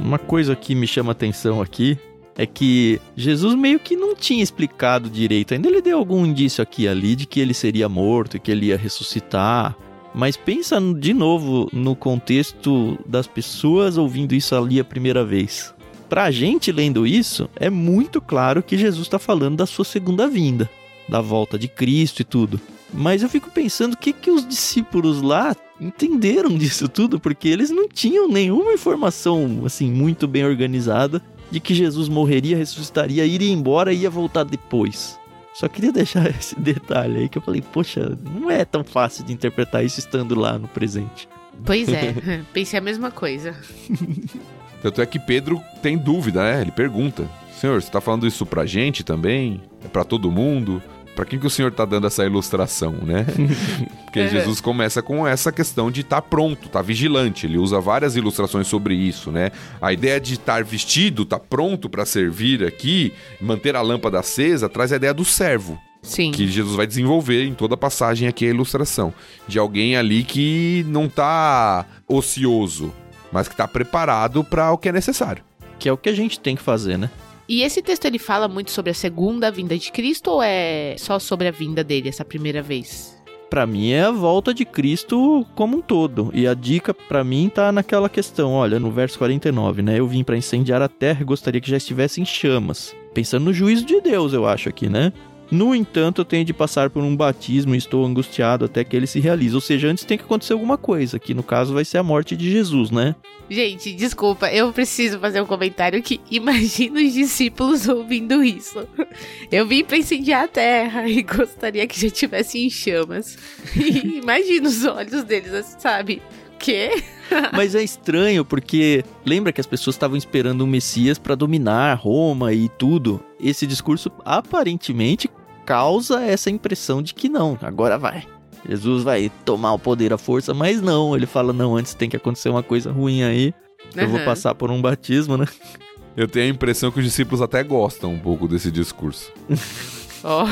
Uma coisa que me chama atenção aqui é que Jesus meio que não tinha explicado direito. Ainda ele deu algum indício aqui ali de que ele seria morto e que ele ia ressuscitar. Mas pensa de novo no contexto das pessoas ouvindo isso ali a primeira vez. Pra gente lendo isso, é muito claro que Jesus está falando da sua segunda vinda, da volta de Cristo e tudo. Mas eu fico pensando o que, que os discípulos lá entenderam disso tudo, porque eles não tinham nenhuma informação assim muito bem organizada de que Jesus morreria, ressuscitaria, iria embora e ia voltar depois. Só queria deixar esse detalhe aí que eu falei, poxa, não é tão fácil de interpretar isso estando lá no presente. Pois é, pensei a mesma coisa. Tanto é que Pedro tem dúvida, né? Ele pergunta: Senhor, você está falando isso pra gente também? É para todo mundo? Para quem que o senhor está dando essa ilustração, né? Porque é. Jesus começa com essa questão de estar tá pronto, estar tá vigilante. Ele usa várias ilustrações sobre isso, né? A ideia de estar vestido, estar tá pronto para servir aqui, manter a lâmpada acesa, traz a ideia do servo. Sim. Que Jesus vai desenvolver em toda a passagem aqui a ilustração. De alguém ali que não está ocioso, mas que está preparado para o que é necessário. Que é o que a gente tem que fazer, né? E esse texto ele fala muito sobre a segunda vinda de Cristo ou é só sobre a vinda dele essa primeira vez? Para mim é a volta de Cristo como um todo. E a dica para mim tá naquela questão, olha, no verso 49, né? Eu vim para incendiar a terra gostaria que já estivesse em chamas. Pensando no juízo de Deus, eu acho aqui, né? No entanto, eu tenho de passar por um batismo e estou angustiado até que ele se realize. Ou seja, antes tem que acontecer alguma coisa, que no caso vai ser a morte de Jesus, né? Gente, desculpa, eu preciso fazer um comentário que imagina os discípulos ouvindo isso. Eu vim para incendiar a terra e gostaria que já tivesse em chamas. E imagina os olhos deles, sabe? Quê? Mas é estranho porque lembra que as pessoas estavam esperando um Messias para dominar Roma e tudo. Esse discurso aparentemente causa essa impressão de que não, agora vai. Jesus vai tomar o poder à força, mas não, ele fala: não, antes tem que acontecer uma coisa ruim aí. Eu uhum. vou passar por um batismo, né? Eu tenho a impressão que os discípulos até gostam um pouco desse discurso. Ó.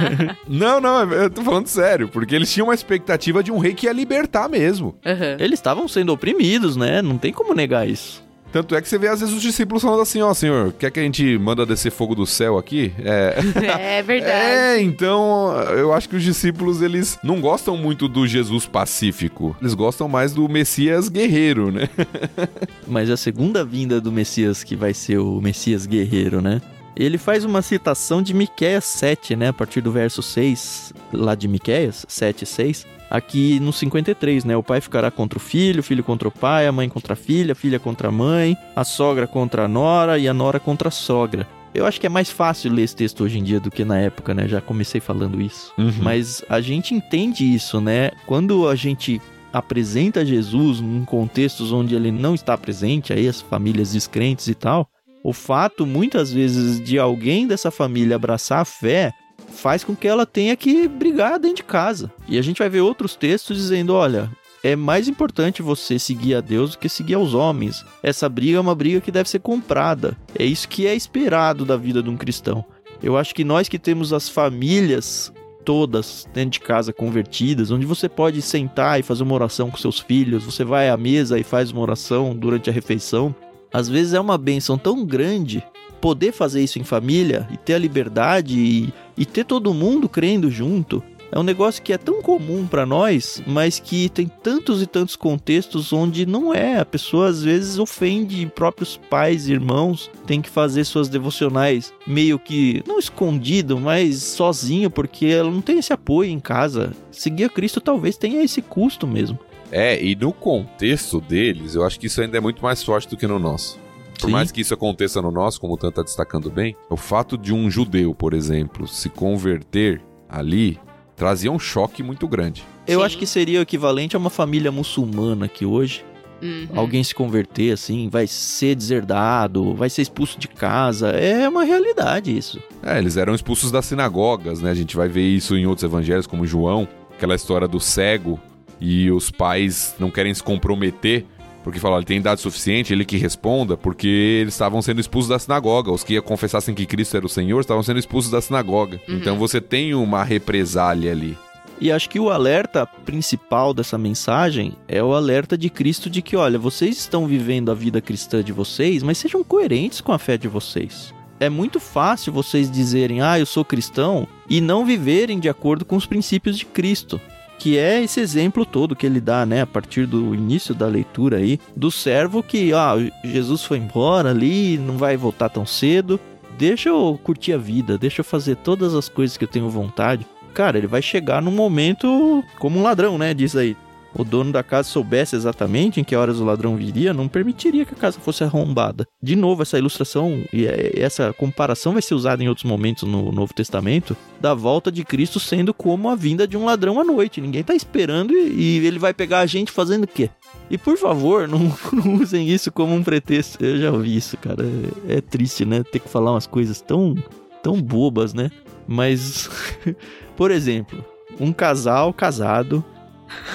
Não, não, eu tô falando sério, porque eles tinham uma expectativa de um rei que ia libertar mesmo. Aham. Eles estavam sendo oprimidos, né? Não tem como negar isso. Tanto é que você vê às vezes os discípulos falando assim, ó, senhor, quer que a gente manda descer fogo do céu aqui? É. É verdade. É, então eu acho que os discípulos eles não gostam muito do Jesus pacífico. Eles gostam mais do Messias guerreiro, né? Mas a segunda vinda do Messias, que vai ser o Messias guerreiro, né? Ele faz uma citação de Miqueias 7, né? A partir do verso 6, lá de Miqueias, 7 e 6. Aqui no 53, né? O pai ficará contra o filho, o filho contra o pai, a mãe contra a filha, a filha contra a mãe, a sogra contra a nora e a nora contra a sogra. Eu acho que é mais fácil ler esse texto hoje em dia do que na época, né? Já comecei falando isso. Uhum. Mas a gente entende isso, né? Quando a gente apresenta Jesus em contextos onde ele não está presente, aí as famílias descrentes e tal, o fato muitas vezes de alguém dessa família abraçar a fé faz com que ela tenha que brigar dentro de casa. E a gente vai ver outros textos dizendo, olha, é mais importante você seguir a Deus do que seguir aos homens. Essa briga é uma briga que deve ser comprada. É isso que é esperado da vida de um cristão. Eu acho que nós que temos as famílias todas dentro de casa convertidas, onde você pode sentar e fazer uma oração com seus filhos, você vai à mesa e faz uma oração durante a refeição. Às vezes é uma benção tão grande poder fazer isso em família e ter a liberdade e, e ter todo mundo crendo junto. É um negócio que é tão comum para nós, mas que tem tantos e tantos contextos onde não é. A pessoa às vezes ofende próprios pais, irmãos, tem que fazer suas devocionais meio que não escondido, mas sozinho, porque ela não tem esse apoio em casa. Seguir a Cristo talvez tenha esse custo mesmo. É, e no contexto deles, eu acho que isso ainda é muito mais forte do que no nosso. Por Sim. mais que isso aconteça no nosso, como o Tan tá destacando bem, o fato de um judeu, por exemplo, se converter ali trazia um choque muito grande. Eu Sim. acho que seria o equivalente a uma família muçulmana que hoje Uhum. alguém se converter assim, vai ser deserdado, vai ser expulso de casa. É uma realidade isso. É, eles eram expulsos das sinagogas, né? A gente vai ver isso em outros evangelhos, como João, aquela história do cego e os pais não querem se comprometer porque falam, ele tem idade suficiente, ele que responda, porque eles estavam sendo expulsos da sinagoga. Os que confessassem que Cristo era o Senhor estavam sendo expulsos da sinagoga. Então você tem uma represália ali. E acho que o alerta principal dessa mensagem é o alerta de Cristo de que, olha, vocês estão vivendo a vida cristã de vocês, mas sejam coerentes com a fé de vocês. É muito fácil vocês dizerem, ah, eu sou cristão, e não viverem de acordo com os princípios de Cristo. Que é esse exemplo todo que ele dá, né, a partir do início da leitura aí, do servo que, ah, Jesus foi embora ali, não vai voltar tão cedo, deixa eu curtir a vida, deixa eu fazer todas as coisas que eu tenho vontade. Cara, ele vai chegar num momento como um ladrão, né? Diz aí. O dono da casa soubesse exatamente em que horas o ladrão viria, não permitiria que a casa fosse arrombada. De novo, essa ilustração e eh, essa comparação vai ser usada em outros momentos no Novo Testamento, da volta de Cristo sendo como a vinda de um ladrão à noite. Ninguém tá esperando e, ele vai pegar a gente fazendo o quê? E por favor, não, não usem isso como um pretexto. Eu já ouvi isso, cara. É, é triste, né? Ter que falar umas coisas tão, tão bobas, né? Mas, por exemplo, um casal casado,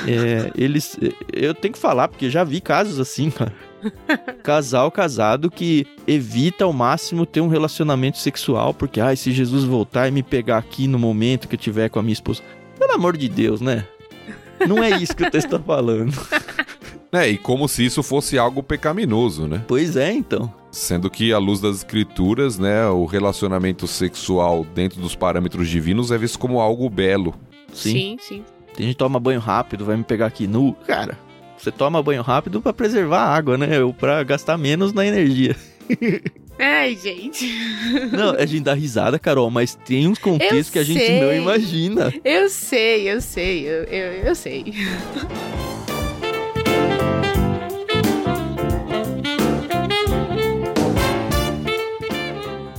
é, eles. Eu tenho que falar, porque já vi casos assim, cara. Casal casado que evita ao máximo ter um relacionamento sexual, porque, ai, se Jesus voltar e me pegar aqui no momento que eu tiver com a minha esposa. Pelo amor de Deus, né? Não é isso que o texto tá falando. É, e como se isso fosse algo pecaminoso, né? Pois é, então. Sendo que, à luz das escrituras, né, o relacionamento sexual dentro dos parâmetros divinos é visto como algo belo. Sim. sim, sim. Tem gente que toma banho rápido, vai me pegar aqui nu. Cara, você toma banho rápido pra preservar a água, né? Ou pra gastar menos na energia. Ai, gente. Não, a gente dá risada, Carol, mas tem uns contextos Eu que a gente sei. não imagina. Eu sei, eu sei, eu, eu, eu sei.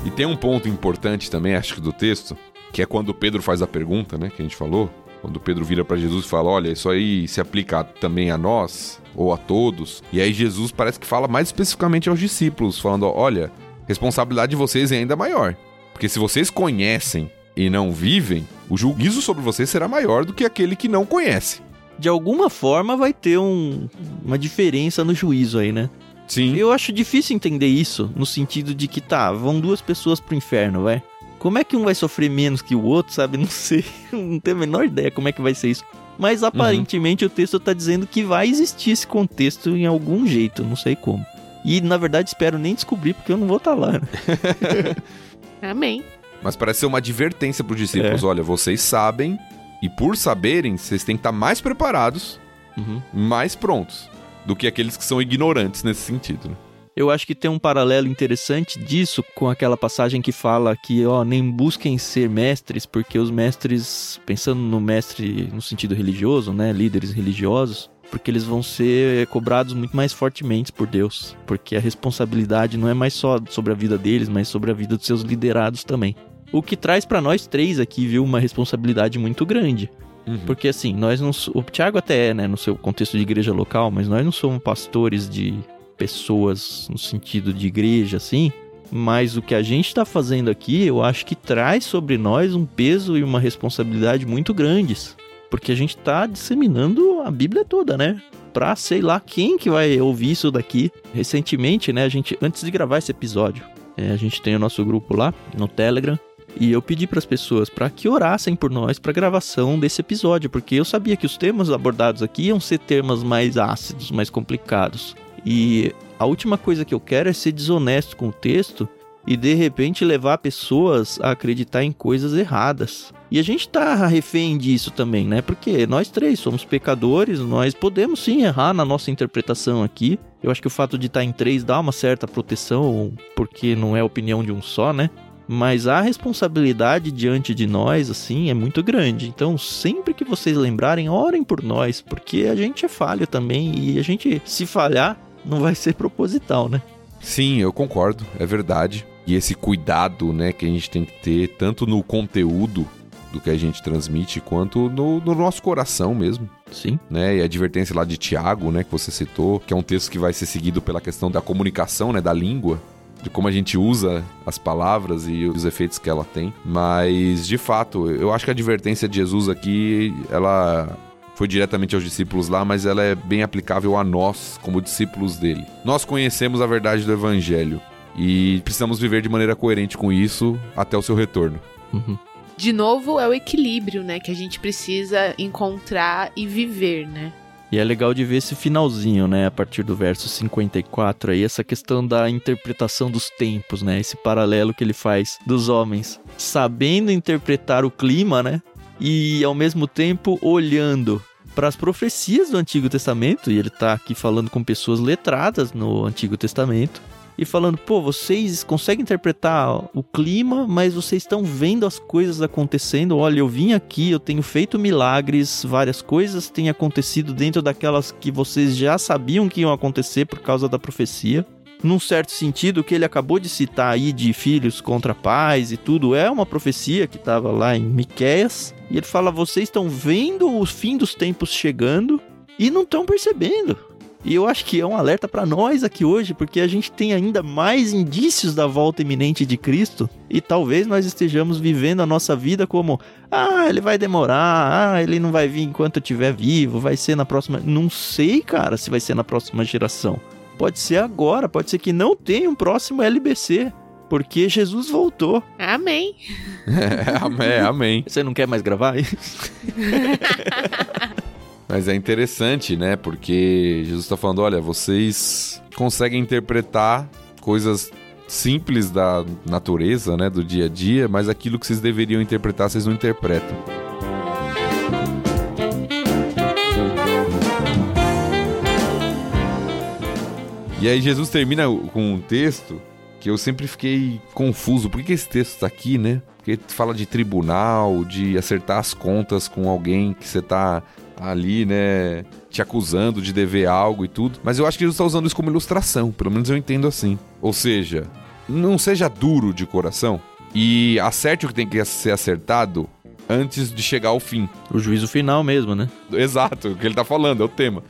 E tem um ponto importante também, acho que do texto, que é quando Pedro faz a pergunta, né, que a gente falou. Quando Pedro vira pra Jesus e fala: Olha, isso aí se aplica também a nós ou a todos. E aí Jesus parece que fala mais especificamente aos discípulos, falando: Olha, responsabilidade de vocês é ainda maior. Porque se vocês conhecem e não vivem, o juízo sobre vocês será maior do que aquele que não conhece. De alguma forma vai ter um- uma diferença no juízo aí, né? Sim. Eu acho difícil entender isso, no sentido de que tá, vão duas pessoas pro inferno, vai. Como é que um vai sofrer menos que o outro, sabe? Não sei, não tenho a menor ideia como é que vai ser isso. Mas aparentemente o texto tá dizendo que vai existir esse contexto em algum jeito, não sei como. E na verdade espero nem descobrir porque eu não vou estar lá. Né? Amém. Mas parece ser uma advertência para os discípulos: É. olha, vocês sabem, e por saberem, vocês têm que estar mais preparados, Uhum. mais prontos, do que aqueles que são ignorantes nesse sentido. né? Eu acho que tem um paralelo interessante disso com aquela passagem que fala que, ó, nem busquem ser mestres, porque os mestres, pensando no mestre no sentido religioso, né, líderes religiosos, porque eles vão ser cobrados muito mais fortemente por Deus, porque a responsabilidade não é mais só sobre a vida deles, mas sobre a vida dos seus liderados também. O que traz pra nós três aqui, viu, uma responsabilidade muito grande. Uhum. Porque assim, nós não. O Tiago até é, né, no seu contexto de igreja local, mas nós não somos pastores de pessoas no sentido de igreja, assim. Mas o que a gente está fazendo aqui, eu acho que traz sobre nós um peso e uma responsabilidade muito grandes. Porque a gente está disseminando a Bíblia toda, né? Pra sei lá quem que vai ouvir isso daqui. Recentemente, né, a gente, antes de gravar esse episódio, é, a gente tem o nosso grupo lá no Telegram. E eu pedi para as pessoas para que orassem por nós para gravação desse episódio, porque eu sabia que os temas abordados aqui iam ser temas mais ácidos, mais complicados. E a última coisa que eu quero é ser desonesto com o texto e de repente levar pessoas a acreditar em coisas erradas. E a gente tá refém disso também, né? Porque nós três somos pecadores, nós podemos sim errar na nossa interpretação aqui. Eu acho que o fato de estar em três dá uma certa proteção, porque não é opinião de um só, né? Mas a responsabilidade diante de nós, assim, é muito grande. Então, sempre que vocês lembrarem, orem por nós, porque a gente é falho também e a gente, se falhar, não vai ser proposital, né? Sim, eu concordo, é verdade. E esse cuidado, né, que a gente tem que ter, tanto no conteúdo do que a gente transmite, quanto no, no nosso coração mesmo. Sim. né? E a advertência lá de Tiago, né, que você citou, que é um texto que vai ser seguido pela questão da comunicação, né, da língua, de como a gente usa as palavras e os efeitos que ela tem. Mas, de fato, eu acho que a advertência de Jesus aqui, ela foi diretamente aos discípulos lá, mas ela é bem aplicável a nós, como discípulos dele. Nós conhecemos a verdade do evangelho e precisamos viver de maneira coerente com isso até o seu retorno. Uhum. De novo, é o equilíbrio, né? Que a gente precisa encontrar e viver, né? E é legal de ver esse finalzinho, né? A partir do verso 54 aí, essa questão da interpretação dos tempos, né? Esse paralelo que ele faz dos homens sabendo interpretar o clima, né? E ao mesmo tempo olhando para as profecias do Antigo Testamento, e ele tá aqui falando com pessoas letradas no Antigo Testamento, e falando, pô, vocês conseguem interpretar o clima, mas vocês estão vendo as coisas acontecendo. Olha, eu vim aqui, eu tenho feito milagres, várias coisas têm acontecido dentro daquelas que vocês já sabiam que iam acontecer por causa da profecia. Num certo sentido, o que ele acabou de citar aí de filhos contra pais e tudo é uma profecia que estava lá em Miqueias. E ele fala: vocês estão vendo o fim dos tempos chegando e não estão percebendo. E eu acho que é um alerta para nós aqui hoje, porque a gente tem ainda mais indícios da volta iminente de Cristo e talvez nós estejamos vivendo a nossa vida como: ah, ele vai demorar, ah, ele não vai vir enquanto eu estiver vivo, vai ser na próxima. Não sei, cara, se vai ser na próxima geração. Pode ser agora, pode ser que não tenha um próximo LBC, porque Jesus voltou. Amém. é, amém. Você não quer mais gravar? Mas é interessante, né? Porque Jesus está falando: olha, vocês conseguem interpretar coisas simples da natureza, né? Do dia a dia, mas aquilo que vocês deveriam interpretar, vocês não interpretam. E aí Jesus termina com um texto que eu sempre fiquei confuso. Por que esse texto está aqui, né? Porque fala de tribunal, de acertar as contas com alguém que você tá ali, né, te acusando de dever algo e tudo. Mas eu acho que Jesus está usando isso como ilustração, pelo menos eu entendo assim. Ou seja, não seja duro de coração e acerte o que tem que ser acertado antes de chegar ao fim. o juízo final mesmo, né? Exato, o que ele tá falando, é o tema.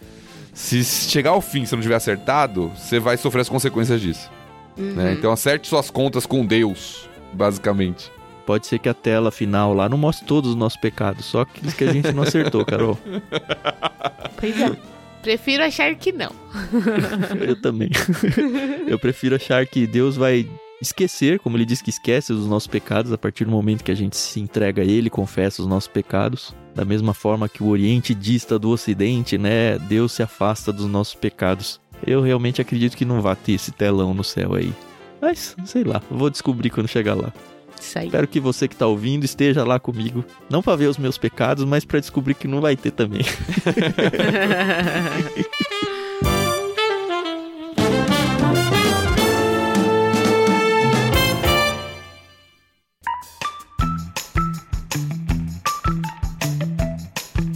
Se chegar ao fim e você não tiver acertado, você vai sofrer as consequências disso. Né? Então acerte suas contas com Deus, basicamente. Pode ser que a tela final lá não mostre todos os nossos pecados, só aqueles que a gente não acertou, Carol. Pois é. Prefiro achar que não. Eu também. Eu prefiro achar que Deus vai esquecer, como ele diz que esquece os nossos pecados a partir do momento que a gente se entrega a ele, confessa os nossos pecados. Da mesma forma que o Oriente dista do Ocidente, né? Deus se afasta dos nossos pecados. Eu realmente acredito que não vai ter esse telão no céu aí. Mas, sei lá, vou descobrir quando chegar lá. Isso aí. Espero que você que tá ouvindo esteja lá comigo, não para ver os meus pecados, mas para descobrir que não vai ter também.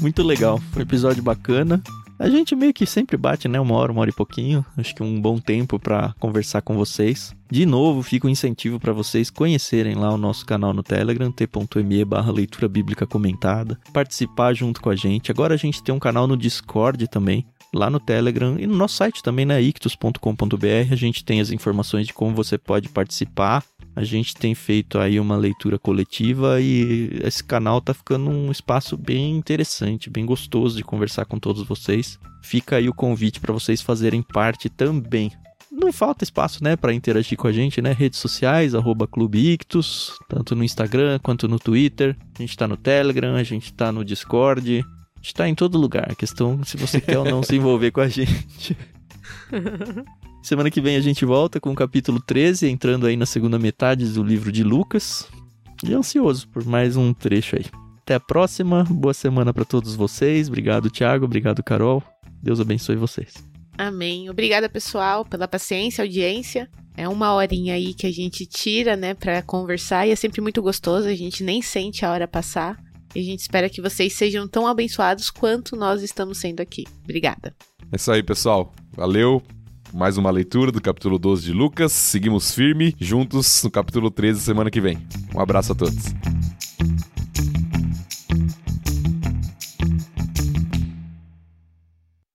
Muito legal, foi um episódio bacana. A gente meio que sempre bate, né? Uma hora, uma hora e pouquinho. Acho que um bom tempo para conversar com vocês. De novo, fica um incentivo para vocês conhecerem lá o nosso canal no Telegram, t.me barra leitura bíblica comentada. Participar junto com a gente. Agora a gente tem um canal no Discord também. Lá no Telegram e no nosso site também, na né, ictus.com.br, a gente tem as informações de como você pode participar a gente tem feito aí uma leitura coletiva e esse canal tá ficando um espaço bem interessante, bem gostoso de conversar com todos vocês. Fica aí o convite para vocês fazerem parte também. Não falta espaço, né, para interagir com a gente, né? Redes sociais, arroba Clube Ictus, tanto no Instagram quanto no Twitter. A gente tá no Telegram, a gente tá no Discord, a gente tá em todo lugar. A questão é se você quer ou não se envolver com a gente. Semana que vem a gente volta com o capítulo 13, entrando aí na segunda metade do livro de Lucas. E ansioso por mais um trecho aí. Até a próxima, boa semana para todos vocês. Obrigado, Thiago. Obrigado, Carol. Deus abençoe vocês. Amém. Obrigada, pessoal, pela paciência, audiência. É uma horinha aí que a gente tira, né, para conversar e é sempre muito gostoso. A gente nem sente a hora passar. E a gente espera que vocês sejam tão abençoados quanto nós estamos sendo aqui. Obrigada. É isso aí, pessoal. Valeu mais uma leitura do capítulo 12 de Lucas. Seguimos firme juntos no capítulo 13 semana que vem. Um abraço a todos.